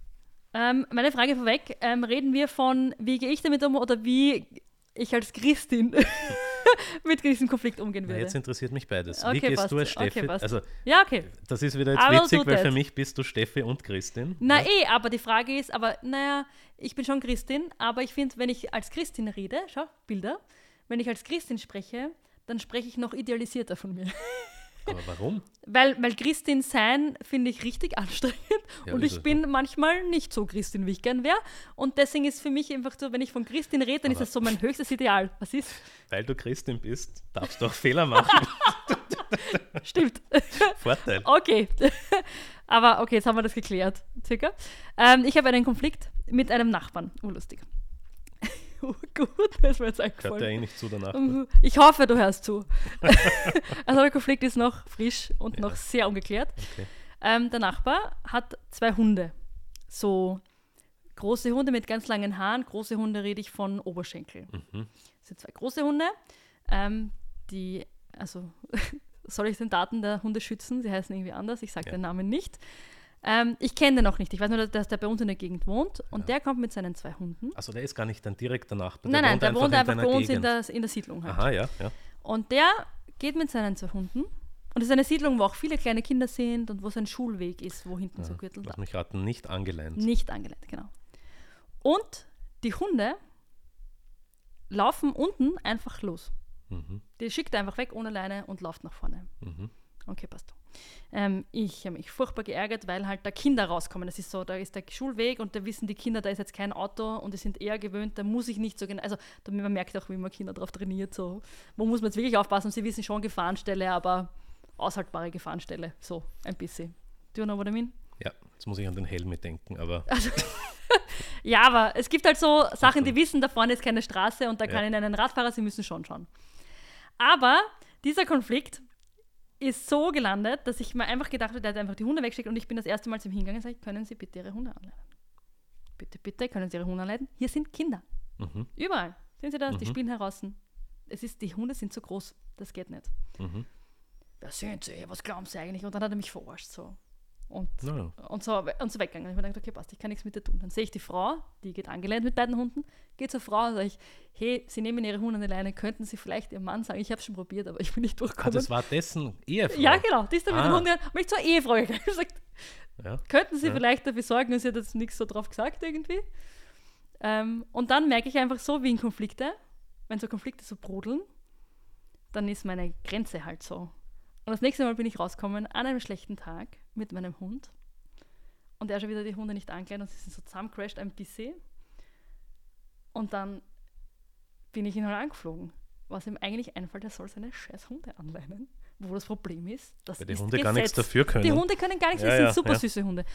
Ähm, meine Frage vorweg, ähm, reden wir von, wie gehe ich damit um oder wie ich als Christin mit diesem Konflikt umgehen Na, würde? jetzt interessiert mich beides. Wie Okay, gehst passt. du als Okay, Steffi? passt. also, ja, okay. das ist wieder jetzt will witzig, weil für mich bist du Steffi und Christin. Na ja? eh, aber die Frage ist, aber naja, ich bin schon Christin, aber ich finde, wenn ich als Christin rede, schau, Bilder, wenn ich als Christin spreche, dann spreche ich noch idealisierter von mir. Aber warum? Weil, weil Christin sein finde ich richtig anstrengend Ja, und ist ich bin manchmal nicht so Christin, wie ich gern wäre. Und deswegen ist für mich einfach so, wenn ich von Christin rede, dann ist Aber- das so mein höchstes Ideal. Was ist? Weil du Christin bist, darfst du auch Fehler machen. Stimmt. Vorteil. Okay. Aber okay, jetzt haben wir das geklärt, circa. Ähm, ich habe einen Konflikt mit einem Nachbarn. Urlustig. Oh, gut, das ist mir jetzt eingefallen. ja eh nicht zu danach. Mhm. Ich hoffe, du hörst zu. also der Konflikt ist noch frisch und Ja. noch sehr ungeklärt. Okay. Ähm, der Nachbar hat zwei Hunde. So große Hunde mit ganz langen Haaren. Große Hunde rede ich von Oberschenkel. Mhm. Das sind zwei große Hunde, ähm, die, also soll ich den Daten der Hunde schützen? Sie heißen irgendwie anders, ich sage Ja. den Namen nicht. Ähm, ich kenne den noch nicht. Ich weiß nur, dass der bei uns in der Gegend wohnt und Ja. der kommt mit seinen zwei Hunden. Also der ist gar nicht dein direkter Nachbar. nein, nein, der wohnt einfach bei uns in der, in der Siedlung halt. Aha, ja, ja. Und der geht mit seinen zwei Hunden. Und es ist eine Siedlung, wo auch viele kleine Kinder sind und wo sein Schulweg ist, wo hinten so Gürtel. Lass mich raten, nicht angeleint. Nicht angelehnt, genau. Und die Hunde laufen unten einfach los. Mhm, Die schickt er einfach weg ohne Leine und läuft nach vorne. mhm. Okay, passt. Ähm, ich habe mich furchtbar geärgert, weil halt da Kinder rauskommen. Das ist so, da ist der Schulweg und da wissen die Kinder, da ist jetzt kein Auto und die sind eher gewöhnt, da muss ich nicht so genau, also da, man merkt auch, wie man Kinder drauf trainiert, so, wo muss man jetzt wirklich aufpassen, sie wissen schon Gefahrenstelle, aber aushaltbare Gefahrenstelle, so ein bisschen. Do you know what I mean? Ja, jetzt muss ich an den Helm mitdenken, aber Also, ja, aber es gibt halt so Sachen, die wissen, da vorne ist keine Straße und da kann Ja. ihnen ein Radfahrer, sie müssen schon schauen. Aber dieser Konflikt ist so gelandet, dass ich mir einfach gedacht habe, der hat einfach die Hunde weggeschickt und ich bin das erste Mal zum Hingang und sage, können Sie bitte Ihre Hunde anleiten? Bitte, bitte, können Sie Ihre Hunde anleiten? Hier sind Kinder. Mhm. Überall. Sehen Sie das? Die spielen heraus. Es ist, die Hunde sind zu groß. Das geht nicht. Mhm. Wer sind Sie? Was glauben Sie eigentlich? Und dann hat er mich verarscht. So. Und ja. und so, und so weggegangen. Ich habe gedacht, okay, passt, ich kann nichts mit dir tun. Dann sehe ich die Frau, die geht angelernt mit beiden Hunden, geht zur Frau und sage ich, hey, Sie nehmen Ihre Hunde an die Leine, könnten Sie vielleicht Ihrem Mann sagen, ich habe es schon probiert, aber ich bin nicht Ah, durchgekommen. das war dessen Ehefrau. ja, genau, die ist dann mit dem Ah. Hund gegangen, habe ich zur Ehefrau gegangen. Ich gesagt, Ja. könnten Sie Ja. vielleicht dafür sorgen, und sie hat jetzt nichts so drauf gesagt irgendwie. Ähm, und dann merke ich einfach so, wie in Konflikte, wenn so Konflikte so brodeln, dann ist meine Grenze halt so. Und das nächste Mal bin ich rausgekommen an einem schlechten Tag mit meinem Hund. Und er schon wieder die Hunde nicht angekleidet und sie sind so zusammengecrashed ein bisschen. Und dann bin ich ihn halt angeflogen. Was ihm eigentlich einfällt, er soll seine scheiß Hunde anleinen. Wo das Problem ist, das Weil die ist Hunde gar nichts Gesetz. dafür können. Die Hunde können gar nichts, Ja, das sind ja, super ja. süße Hunde.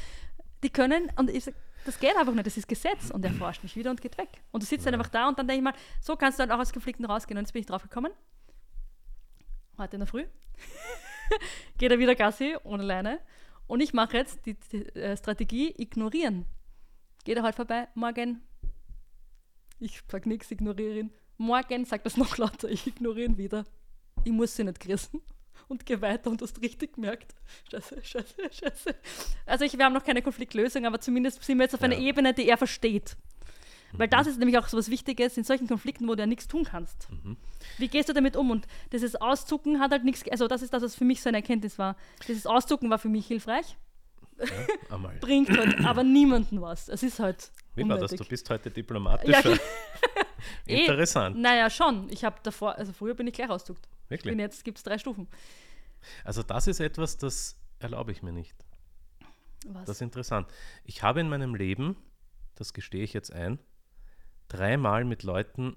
Die können, und ich sag, das geht einfach nicht, das ist Gesetz. Und er forscht mich wieder und geht weg. Und du sitzt dann einfach da und dann denke ich mal, so kannst du dann auch aus Konflikten rausgehen. Und jetzt bin ich drauf gekommen, heute in der Früh, geht er wieder Gassi ohne Leine. Und ich mache jetzt die, die äh, Strategie ignorieren. Geht er heute vorbei, morgen, ich sag nichts, ignoriere ihn. Morgen sagt das noch lauter, ich ignoriere ihn wieder. Ich muss sie nicht grüßen und gehe weiter und hast richtig gemerkt. Scheiße, scheiße, scheiße. Also ich, wir haben noch keine Konfliktlösung, aber zumindest sind wir jetzt auf einer Ja. Ebene, die er versteht. Weil das ist nämlich auch so was Wichtiges in solchen Konflikten, wo du ja nichts tun kannst. Wie gehst du damit um? Und dieses Auszucken hat halt nichts, also das ist das, was für mich so eine Erkenntnis war. Dieses Auszucken war für mich hilfreich, Ja, einmal. bringt halt aber niemanden was. Es ist halt Wie war das? Du bist heute Ja, diplomatischer. genau. Eh, Interessant. Naja, schon. Ich habe davor, also früher bin ich gleich auszuckt. Ich Wirklich. bin jetzt gibt es drei Stufen. Also das ist etwas, das erlaube ich mir nicht. Was? Das ist interessant. Ich habe in meinem Leben, das gestehe ich jetzt ein, dreimal mit Leuten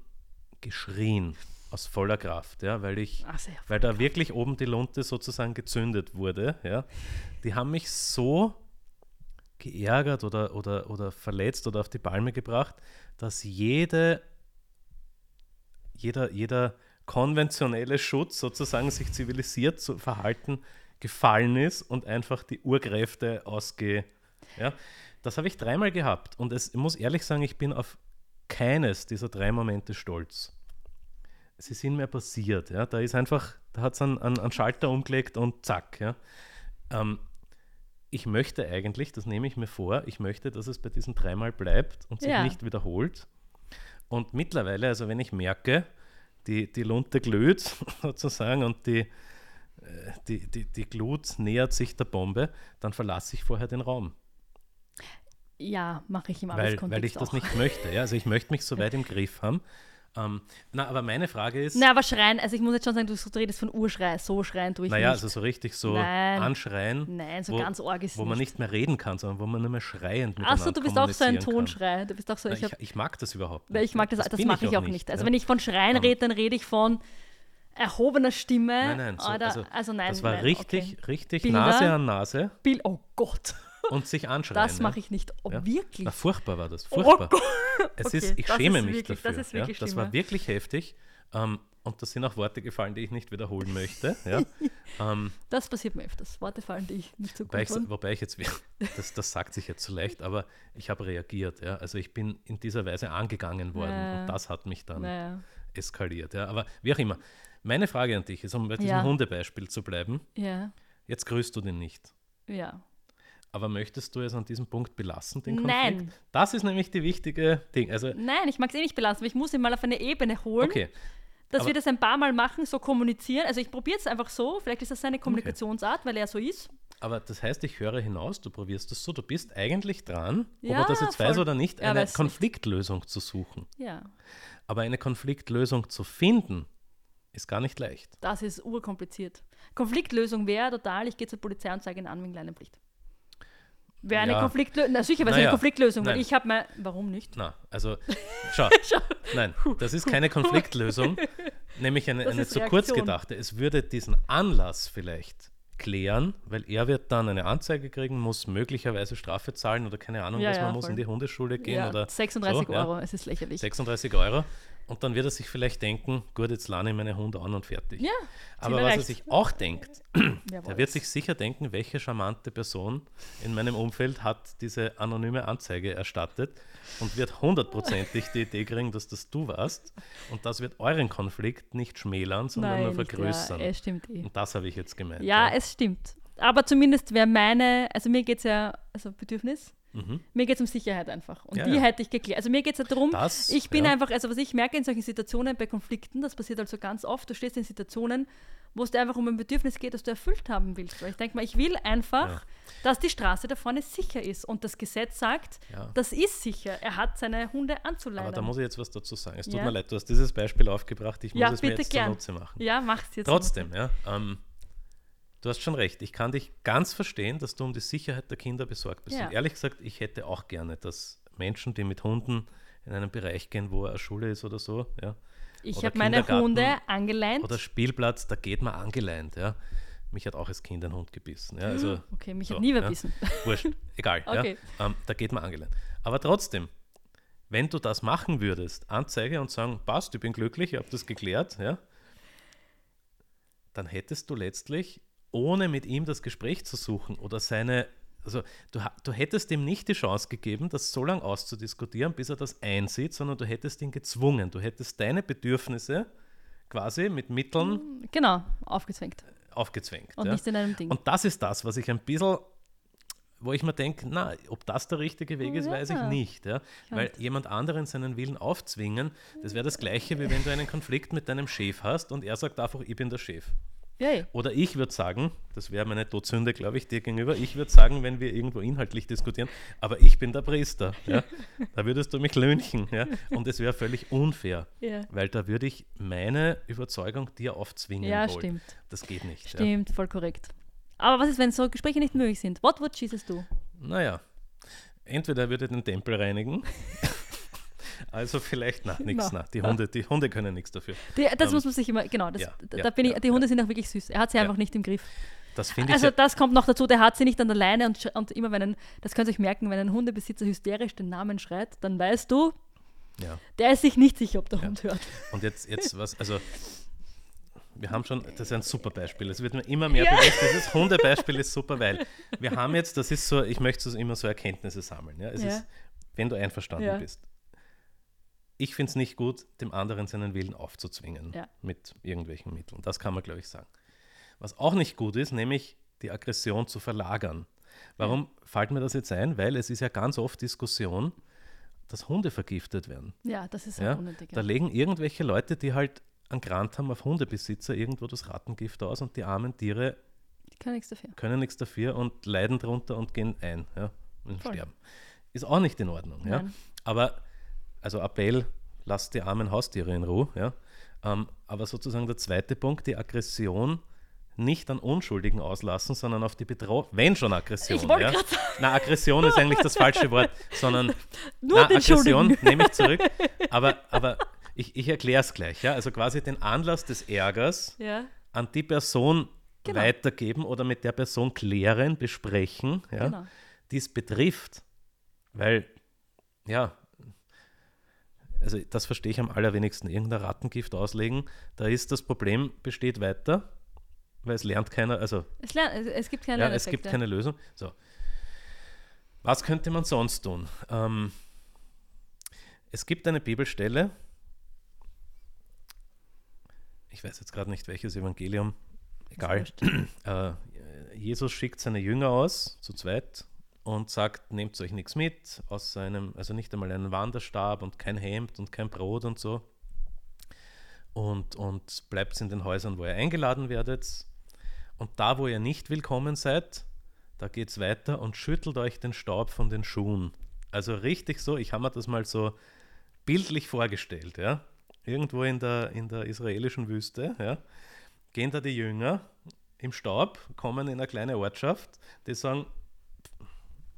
geschrien aus voller Kraft, ja, weil ich, Ach, weil da wirklich oben die Lunte sozusagen gezündet wurde, ja. Die haben mich so geärgert oder, oder, oder verletzt oder auf die Palme gebracht, dass jede, jeder, jeder konventionelle Schutz sozusagen sich zivilisiert zu verhalten gefallen ist und einfach die Urkräfte ausge... Ja, das habe ich dreimal gehabt und es, ich muss ehrlich sagen, ich bin auf keines dieser drei Momente stolz. Sie sind mir passiert, ja. Da ist einfach, da hat es einen, einen, einen Schalter umgelegt und zack, ja. Ähm, ich möchte eigentlich, das nehme ich mir vor, ich möchte, dass es bei diesen dreimal bleibt und sich Ja. nicht wiederholt. Und mittlerweile, also wenn ich merke, die, die Lunte glüht sozusagen und die, äh, die, die, die Glut nähert sich der Bombe, dann verlasse ich vorher den Raum, Ja, mache ich im weil, Arbeitskontext weil ich das auch. nicht möchte. Ja? Also ich möchte mich so weit im Griff haben. Ähm, na, aber meine Frage ist, Na, aber schreien, also ich muss jetzt schon sagen, du redest von Urschrei, so schreien tue ich naja, nicht. also so richtig so Nein. anschreien, Nein, so wo, ganz arg ist wo man nicht. nicht mehr reden kann, sondern wo man nur mehr schreiend Achso, miteinander du bist auch so ein. Tonschrei. Du bist auch so, Na, ich, Ich, ich mag das überhaupt weil ich mag das, das, bin mache ich auch nicht. Also ja. wenn ich von Schreien Ähm, rede, dann rede ich von erhobener Stimme. Nein, nein, so, oder, also, also, nein, das war nein, richtig, okay. richtig Bilder. Nase an Nase Bill, oh Gott, und sich anschreien. das mache ich nicht. Oh, Ja. wirklich? Na, furchtbar war das, Oh furchtbar. Gott. Es Okay, ist, ich schäme ist mich wirklich- dafür. das ist wirklich ja, das war wirklich heftig. Ähm, und da sind auch Worte gefallen, die ich nicht wiederholen möchte. Ja. ähm, Das passiert mir öfters. Worte fallen, die ich nicht so gut wobei, ich, wobei ich jetzt, das, das sagt sich jetzt so leicht, aber ich habe reagiert. Ja. Also ich bin in dieser Weise angegangen worden Ja. und das hat mich dann Naja, eskaliert. Ja. Aber wie auch immer, meine Frage an dich ist, um bei diesem Ja. Hundebeispiel zu bleiben, ja, jetzt grüßt du den nicht. ja. Aber möchtest du es an diesem Punkt belassen, den Konflikt? Nein. Das ist nämlich die wichtige Ding. Also, Nein, ich mag es eh nicht belassen, aber ich muss ihn mal auf eine Ebene holen, okay, dass aber- wir das ein paar Mal machen, so kommunizieren. Also ich probiere es einfach so, vielleicht ist das seine Kommunikationsart, weil er so ist. aber das heißt, ich höre hinaus, du probierst es so, du bist eigentlich dran, Ja, ob er das jetzt weiß voll. oder nicht, eine weiß nicht. Konfliktlösung zu suchen. Ja, Aber eine Konfliktlösung zu finden, ist gar nicht leicht. das ist urkompliziert. Konfliktlösung wäre total, ich gehe zur Polizei und zeige ihn an wegen Leinenpflicht. Wäre eine Ja. Konfliktlösung. Na sicher, wäre es Naja, eine Konfliktlösung, weil nein. ich habe mal. Warum nicht? Na, also, schau, nein, das ist keine Konfliktlösung, nämlich eine, eine zu kurz Reaktion. gedachte. Es würde diesen Anlass vielleicht klären, weil er wird dann eine Anzeige kriegen, muss möglicherweise Strafe zahlen oder keine Ahnung, Ja, was ja, man muss voll. in die Hundeschule gehen Ja, oder 36 so. Euro, es ist lächerlich. 36 Euro. Und dann wird er sich vielleicht denken, gut, jetzt lerne ich meine Hunde an und fertig. Ja, Aber was er sich auch denkt, er wird sich sicher denken, welche charmante Person in meinem Umfeld hat diese anonyme Anzeige erstattet und wird hundertprozentig die Idee kriegen, dass das du warst. Und das wird euren Konflikt nicht schmälern, sondern nur Nein, nicht, vergrößern. Ja, es stimmt eh. und das habe ich jetzt gemeint. Ja, es stimmt. Aber zumindest wäre meine, also mir geht es ja, also Bedürfnis, Mhm. mir geht es um Sicherheit einfach. Und Ja, die ja. hätte ich geklärt. Also mir geht es ja darum, Das, ich bin ja. einfach, also was ich merke in solchen Situationen bei Konflikten, das passiert also ganz oft, du stehst in Situationen, wo es dir einfach um ein Bedürfnis geht, das du erfüllt haben willst. Weil ich denke mal, ich will einfach, dass die Straße da vorne sicher ist. Und das Gesetz sagt, das ist sicher. Er hat seine Hunde anzuleinen. Aber da muss ich jetzt was dazu sagen. Es tut mir leid, du hast dieses Beispiel aufgebracht. Ich muss es mir jetzt gern. zunutze machen. ja, mach's jetzt. Trotzdem, ja. Ähm, du hast schon recht. Ich kann dich ganz verstehen, dass du um die Sicherheit der Kinder besorgt bist. Ja. Und ehrlich gesagt, ich hätte auch gerne, dass Menschen, die mit Hunden in einen Bereich gehen, wo eine Schule ist oder so, ja, Ich habe meine Hunde angeleint. oder Spielplatz, da geht man angeleint, ja. Mich hat auch als Kind ein Hund gebissen. Ja, also, okay, mich so, hat nie ja. verbissen. Wurscht, egal. Okay. ja, ähm, da geht man angeleint. Aber trotzdem, wenn du das machen würdest, Anzeige und sagen, passt, ich bin glücklich, ich habe das geklärt, ja, dann hättest du letztlich, ohne mit ihm das Gespräch zu suchen oder seine, also du, du hättest ihm nicht die Chance gegeben, das so lange auszudiskutieren, bis er das einsieht, sondern du hättest ihn gezwungen. Du hättest deine Bedürfnisse quasi mit Mitteln Genau, aufgezwängt. aufgezwängt. Und ja. nicht in einem Ding. Und das ist das, was ich ein bisschen, wo ich mir denke, na, ob das der richtige Weg ist, Ja. weiß ich nicht. Ja? Weil jemand anderen seinen Willen aufzwingen, das wäre das Gleiche, wie wenn du einen Konflikt mit deinem Chef hast und er sagt einfach, ich bin der Chef. Eh. Oder ich würde sagen, das wäre meine Todsünde, glaube ich, dir gegenüber, ich würde sagen, wenn wir irgendwo inhaltlich diskutieren, aber ich bin der Priester. Ja? Da würdest du mich lünchen. Ja? Und es wäre völlig unfair, Ja. weil da würde ich meine Überzeugung dir aufzwingen Ja, wollen. stimmt. Das geht nicht. Stimmt, voll korrekt. Aber was ist, wenn so Gespräche nicht möglich sind? What would Jesus do? Naja, entweder er würde den Tempel reinigen, also vielleicht, na, nichts, Na, na, die Hunde, die Hunde können nichts dafür. Die, das Ähm, muss man sich immer, genau, das, ja, da ja, bin ich, ja, die Hunde sind auch wirklich süß. Er hat sie Ja. einfach nicht im Griff. Das finde ich Also das kommt noch dazu, der hat sie nicht an der Leine und, und immer wenn ein, das könnt ihr euch merken, wenn ein Hundebesitzer hysterisch den Namen schreit, dann weißt du, ja. der ist sich nicht sicher, ob der Hund hört. Und jetzt, jetzt was, also wir haben schon, das ist ein super Beispiel. Es wird mir immer mehr bewusst, dieses Hundebeispiel ist super, weil wir haben jetzt, das ist so, ich möchte so immer so Erkenntnisse sammeln. Ja? Es Ja. ist, wenn du einverstanden Ja. bist. Ich finde es nicht gut, dem anderen seinen Willen aufzuzwingen Ja. mit irgendwelchen Mitteln. Das kann man, glaube ich, sagen. Was auch nicht gut ist, nämlich die Aggression zu verlagern. Warum fällt mir das jetzt ein? Weil es ist ja ganz oft Diskussion, dass Hunde vergiftet werden. Ja, das ist Ja, unnötig. da Ja. legen irgendwelche Leute, die halt einen Grant haben auf Hundebesitzer, irgendwo das Rattengift aus und die armen Tiere Die können nichts dafür. können nichts dafür und leiden drunter und gehen ein ja, und Voll. sterben. Ist auch nicht in Ordnung. Ja? Aber, also Appell, lasst die armen Haustiere in Ruhe. Ja? Ähm, aber sozusagen der zweite Punkt, die Aggression nicht an Unschuldigen auslassen, sondern auf die Betroffenen. Wenn schon Aggression. Ich ja? Na, Aggression ist eigentlich das falsche Wort, sondern Nur na, den Aggression nehme ich zurück. Aber, aber ich, ich erkläre es gleich. Ja? Also quasi den Anlass des Ärgers Ja, an die Person Genau. weitergeben oder mit der Person klären, besprechen, ja, Genau. die es betrifft. Weil, ja, also das verstehe ich am allerwenigsten. Irgendein Rattengift auslegen, da ist das Problem, besteht weiter, weil es lernt keiner, also es, lern, es, gibt keine ja, es gibt keine Lösung. So. Was könnte man sonst tun? Ähm, es gibt eine Bibelstelle, ich weiß jetzt gerade nicht welches Evangelium, egal. Äh, Jesus schickt seine Jünger aus, zu zweit, und sagt, nehmt euch nichts mit, außer einem, also nicht einmal einen Wanderstab und kein Hemd und kein Brot und so. Und, und bleibt in den Häusern, wo ihr eingeladen werdet. Und da, wo ihr nicht willkommen seid, da geht es weiter und schüttelt euch den Staub von den Schuhen. Also richtig so, ich habe mir das mal so bildlich vorgestellt, ja. Irgendwo in der, in der israelischen Wüste, ja, gehen da die Jünger im Staub, kommen in eine kleine Ortschaft, die sagen,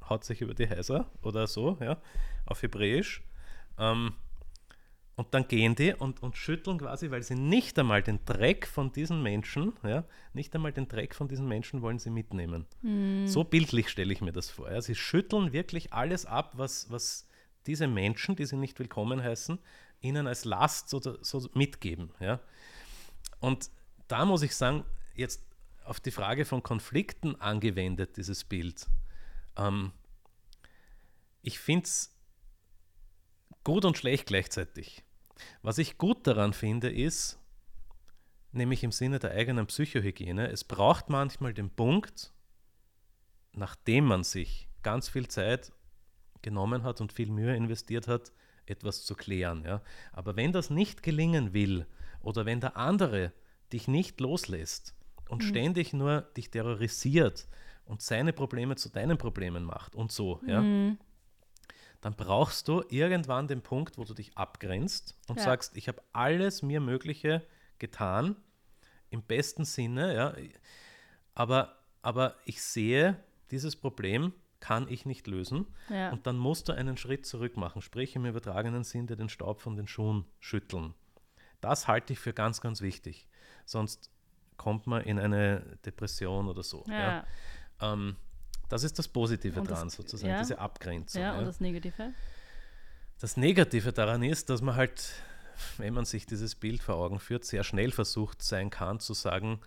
haut sich über die Häuser oder so, ja, auf Hebräisch. Ähm, und dann gehen die und, und schütteln quasi, weil sie nicht einmal den Dreck von diesen Menschen, ja, nicht einmal den Dreck von diesen Menschen wollen sie mitnehmen. Hm. So bildlich stelle ich mir das vor. Ja. Sie schütteln wirklich alles ab, was, was diese Menschen, die sie nicht willkommen heißen, ihnen als Last so, so mitgeben. Ja. Und da muss ich sagen, jetzt auf die Frage von Konflikten angewendet, dieses Bild. Ähm, ich finde es gut und schlecht gleichzeitig. Was ich gut daran finde, ist, nämlich im Sinne der eigenen Psychohygiene, es braucht manchmal den Punkt, nachdem man sich ganz viel Zeit genommen hat und viel Mühe investiert hat, etwas zu klären. Ja? Aber wenn das nicht gelingen will oder wenn der andere dich nicht loslässt und mhm. ständig nur dich terrorisiert und seine Probleme zu deinen Problemen macht und so, ja, mhm dann brauchst du irgendwann den Punkt, wo du dich abgrenzt und ja. sagst, ich habe alles mir Mögliche getan, im besten Sinne, ja, aber, aber ich sehe, dieses Problem kann ich nicht lösen ja. und dann musst du einen Schritt zurück machen, sprich im übertragenen Sinn dir den Staub von den Schuhen schütteln. Das halte ich für ganz, ganz wichtig, sonst kommt man in eine Depression oder so. Ja. Ähm, das ist das Positive das, dran, sozusagen, ja. diese Abgrenzung. Ja, und das Negative? Das Negative daran ist, dass man halt, wenn man sich dieses Bild vor Augen führt, sehr schnell versucht sein kann zu sagen,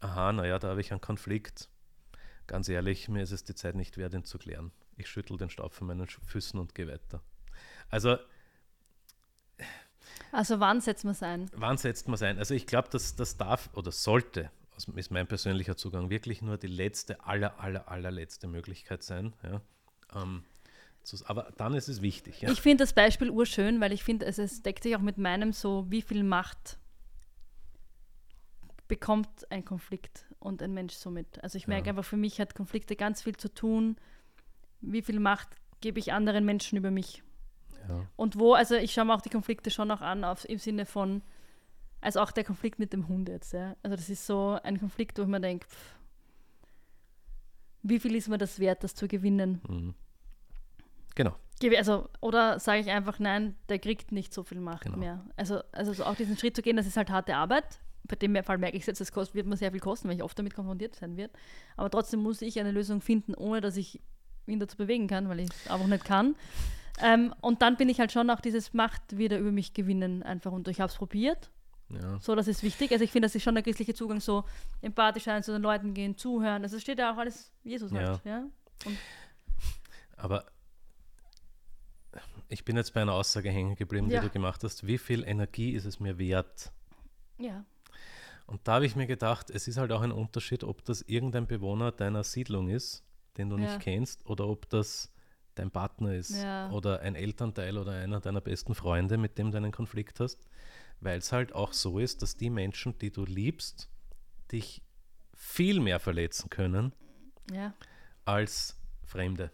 aha, naja, da habe ich einen Konflikt. Ganz ehrlich, mir ist es die Zeit nicht wert, ihn zu klären. Ich schüttel den Staub von meinen Füßen und gehe weiter. Also also wann setzt man es ein? Wann setzt man es ein? Also ich glaube, dass das darf oder sollte das ist mein persönlicher Zugang, wirklich nur die letzte, aller, aller, allerletzte Möglichkeit sein. Ja. Ähm, aber dann ist es wichtig. Ja. Ich finde das Beispiel urschön, weil ich finde, es, es deckt sich auch mit meinem so, wie viel Macht bekommt ein Konflikt und ein Mensch somit. Also ich merke ja. einfach, für mich hat Konflikte ganz viel zu tun. Wie viel Macht gebe ich anderen Menschen über mich? Ja. Und wo, also ich schaue mir auch die Konflikte schon noch an, auf, im Sinne von, also auch der Konflikt mit dem Hund jetzt. Ja. Also das ist so ein Konflikt, wo ich mir denke, wie viel ist mir das wert, das zu gewinnen? Mhm. Genau. Also, oder sage ich einfach, nein, der kriegt nicht so viel Macht genau. mehr. Also, also so auch diesen Schritt zu gehen, das ist halt harte Arbeit. Bei dem Fall merke ich jetzt, das kostet, wird mir sehr viel kosten, weil ich oft damit konfrontiert sein wird. Aber trotzdem muss ich eine Lösung finden, ohne dass ich ihn dazu bewegen kann, weil ich es einfach nicht kann. Ähm, und dann bin ich halt schon auch dieses Macht wieder über mich gewinnen einfach. Und ich habe es probiert ja. So, das ist wichtig. Also ich finde, das ist schon der christliche Zugang, so empathisch sein, zu den Leuten gehen, zuhören. Also steht ja auch alles Jesus ja. halt. Ja? Aber ich bin jetzt bei einer Aussage hängen geblieben, ja. die du gemacht hast. Wie viel Energie ist es mir wert? Ja. Und da habe ich mir gedacht, es ist halt auch ein Unterschied, ob das irgendein Bewohner deiner Siedlung ist, den du ja. nicht kennst, oder ob das dein Partner ist ja. oder ein Elternteil oder einer deiner besten Freunde, mit dem du einen Konflikt hast weil es halt auch so ist, dass die Menschen, die du liebst, dich viel mehr verletzen können ja. als Fremde.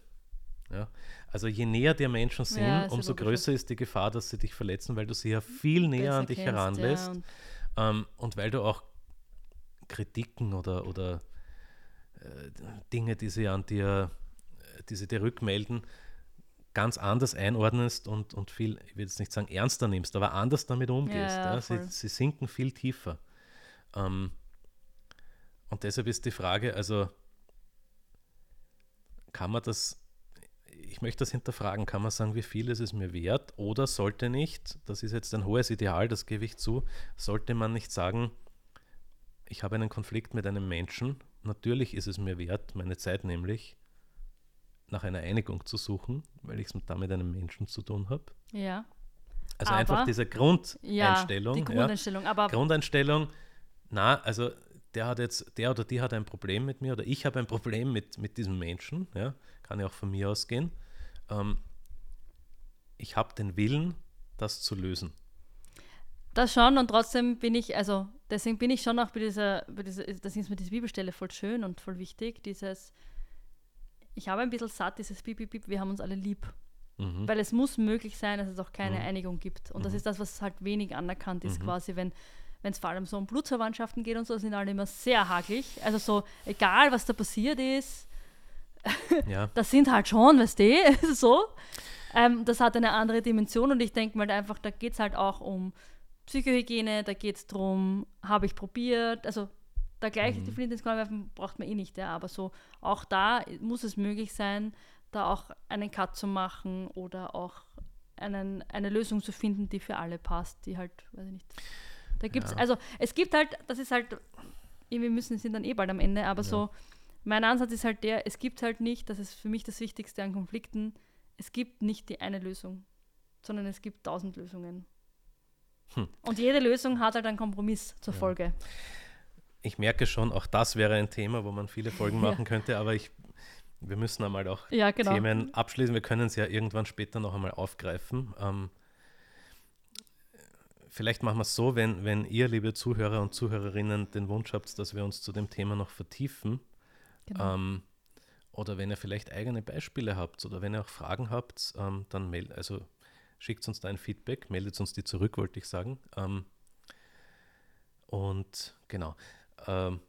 Ja? Also je näher dir Menschen sind, ja, umso ja größer ist die Gefahr, dass sie dich verletzen, weil du sie ja viel näher an dich kennst, heranlässt und, ähm, und, weil du auch Kritiken oder, oder äh, Dinge, die sie an dir, die sie dir rückmelden, ganz anders einordnest und, und viel, ich will jetzt nicht sagen ernster nimmst, aber anders damit umgehst. Ja, ja, sie, sie, sinken viel tiefer. Ähm, und deshalb ist die Frage, also kann man das, ich möchte das hinterfragen, kann man sagen, wie viel ist es mir wert oder sollte nicht, das ist jetzt ein hohes Ideal, das gebe ich zu, sollte man nicht sagen, ich habe einen Konflikt mit einem Menschen, natürlich ist es mir wert, meine Zeit nämlich, nach einer Einigung zu suchen, weil ich es da mit einem Menschen zu tun habe. Ja. Also aber, einfach diese Grundeinstellung. Ja, die Grundeinstellung. Ja, aber Grundeinstellung, na, also der hat jetzt, der oder die hat ein Problem mit mir oder ich habe ein Problem mit, mit diesem Menschen, ja, kann ja auch von mir ausgehen. Ähm, ich habe den Willen, das zu lösen. Das schon und trotzdem bin ich, also deswegen bin ich schon auch bei dieser, bei dieser das ist mir diese Bibelstelle voll schön und voll wichtig, dieses ich habe ein bisschen satt, dieses Bip, Bip, Bip, wir haben uns alle lieb. Mhm. Weil es muss möglich sein, dass es auch keine mhm. Einigung gibt. Und mhm. das ist das, was halt wenig anerkannt ist, mhm. quasi, wenn, wenn es vor allem so um Blutsverwandtschaften geht und so, sind alle immer sehr hakelig. Also so, egal was da passiert ist, Ja. das sind halt schon, weißt du, so. Ähm, das hat eine andere Dimension und ich denke mal einfach, da geht es halt auch um Psychohygiene, da geht es darum, habe ich probiert, also da gleich die Flinte ins Korn werfen braucht man eh nicht, ja, aber so auch da muss es möglich sein, da auch einen Cut zu machen oder auch einen, eine Lösung zu finden, die für alle passt, die halt, weiß ich nicht. Da gibt's, Ja. also es gibt halt, das ist halt, wir müssen, sind dann eh bald am Ende, aber Ja. so, mein Ansatz ist halt der, es gibt halt nicht, das ist für mich das Wichtigste an Konflikten, es gibt nicht die eine Lösung, sondern es gibt tausend Lösungen. Hm. Und jede Lösung hat halt einen Kompromiss zur Ja. Folge. Ich merke schon, auch das wäre ein Thema, wo man viele Folgen Ja. machen könnte, aber ich, wir müssen einmal auch Ja, genau. Themen abschließen. Wir können es ja irgendwann später noch einmal aufgreifen. Ähm, vielleicht machen wir es so, wenn, wenn ihr, liebe Zuhörer und Zuhörerinnen, den Wunsch habt, dass wir uns zu dem Thema noch vertiefen, Genau. ähm, oder wenn ihr vielleicht eigene Beispiele habt oder wenn ihr auch Fragen habt, ähm, dann meld, also schickt uns da ein Feedback, meldet uns die zurück, wollte ich sagen. Ähm, und genau. Ähm,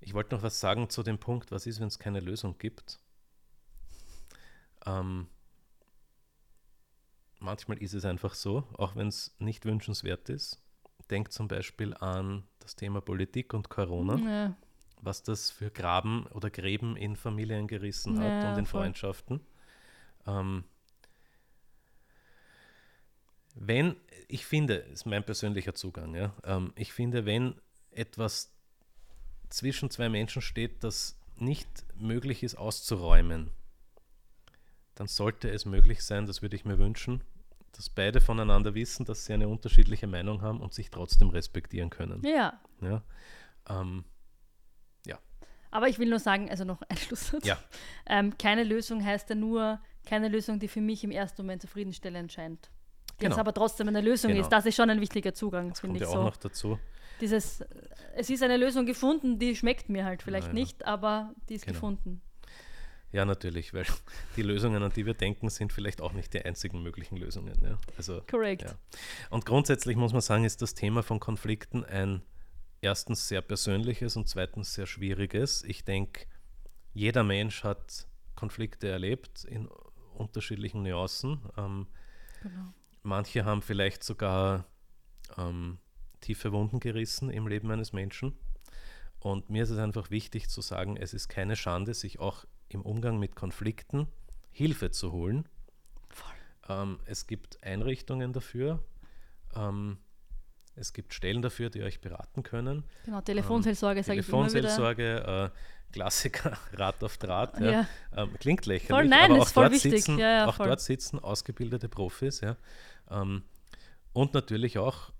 ich wollte noch was sagen zu dem Punkt, was ist, wenn es keine Lösung gibt. Ähm, manchmal ist es einfach so, auch wenn es nicht wünschenswert ist. Denkt zum Beispiel an das Thema Politik und Corona ja. was das für Graben oder Gräben in Familien gerissen hat Ja, und in voll. Freundschaften. Ähm, wenn, ich finde, ist mein persönlicher Zugang, ja, ähm, ich finde, wenn etwas zwischen zwei Menschen steht, das nicht möglich ist auszuräumen, dann sollte es möglich sein, das würde ich mir wünschen, dass beide voneinander wissen, dass sie eine unterschiedliche Meinung haben und sich trotzdem respektieren können. ja. Ja? Ähm, Aber ich will nur sagen, also noch ein Schlusssatz. Ja. Ähm, keine Lösung heißt ja nur, keine Lösung, die für mich im ersten Moment zufriedenstellend scheint. Genau. aber trotzdem eine Lösung Genau. ist. Das ist schon ein wichtiger Zugang, finde ich ja auch so. noch dazu. Dieses, es ist eine Lösung gefunden, die schmeckt mir halt vielleicht Ja, ja. nicht, aber die ist Genau. gefunden. Ja, natürlich, weil die Lösungen, an die wir denken, sind vielleicht auch nicht die einzigen möglichen Lösungen. Ja. Also, Korrekt. Ja. Und grundsätzlich muss man sagen, ist das Thema von Konflikten ein erstens sehr persönliches und zweitens sehr schwieriges. Ich denke, jeder Mensch hat Konflikte erlebt in unterschiedlichen Nuancen. Ähm, Genau. Manche haben vielleicht sogar ähm, tiefe Wunden gerissen im Leben eines Menschen. Und mir ist es einfach wichtig zu sagen, es ist keine Schande, sich auch im Umgang mit Konflikten Hilfe zu holen. Ähm, es gibt Einrichtungen dafür. Ähm, es gibt Stellen dafür, die euch beraten können. Genau, Telefonseelsorge sage ich immer wieder. Telefonseelsorge, äh, Klassiker, Rat auf Draht. Ja. Ja. Ähm, klingt lächerlich, Voll, nein, aber ist auch, voll dort, wichtig. Sitzen, Ja, auch dort sitzen ausgebildete Profis. Ja. Ähm, und natürlich auch,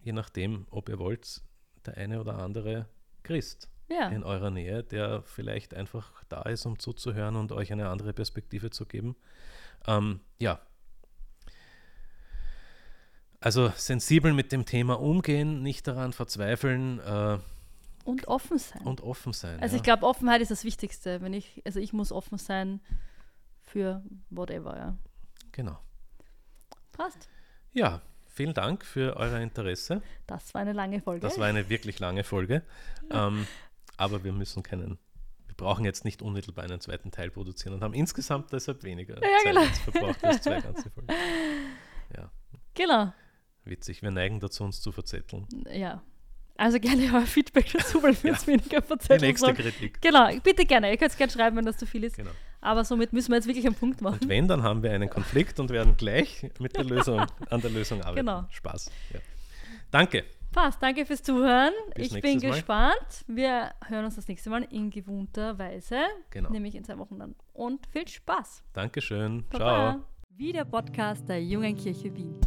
je nachdem, ob ihr wollt, der eine oder andere Christ in eurer Nähe, der vielleicht einfach da ist, um zuzuhören und euch eine andere Perspektive zu geben. Ähm, ja. Also sensibel mit dem Thema umgehen, nicht daran verzweifeln äh, und offen sein. und offen sein. also ja. ich glaube, Offenheit ist das Wichtigste. Wenn ich, also ich muss offen sein für whatever, ja. Genau. Passt. Ja, vielen Dank für euer Interesse. Das war eine lange Folge. Das war eine wirklich lange Folge. Ähm, aber wir müssen keinen, wir brauchen jetzt nicht unmittelbar einen zweiten Teil produzieren und haben insgesamt deshalb weniger Ja, Zeit genau. verbraucht als zwei ganze Folgen. Ja, genau. witzig. Wir neigen dazu, uns zu verzetteln. Ja. Also gerne euer Feedback dazu, weil wir Ja. uns weniger Die verzeihen. nächste Kritik. Genau, bitte gerne. Ihr könnt es gerne schreiben, wenn das zu viel ist. Genau. Aber somit müssen wir jetzt wirklich einen Punkt machen. Und wenn, dann haben wir einen Konflikt und werden gleich mit der Lösung, an der Lösung arbeiten. Genau. Spaß. Ja. Danke. Passt, danke fürs Zuhören. Bis ich bin Mal. gespannt. Wir hören uns das nächste Mal in gewohnter Weise. Genau. Nämlich in zwei Wochen dann. Und viel Spaß. Dankeschön. Ciao. Baba. Wie der Podcast der Jungen Kirche Wien.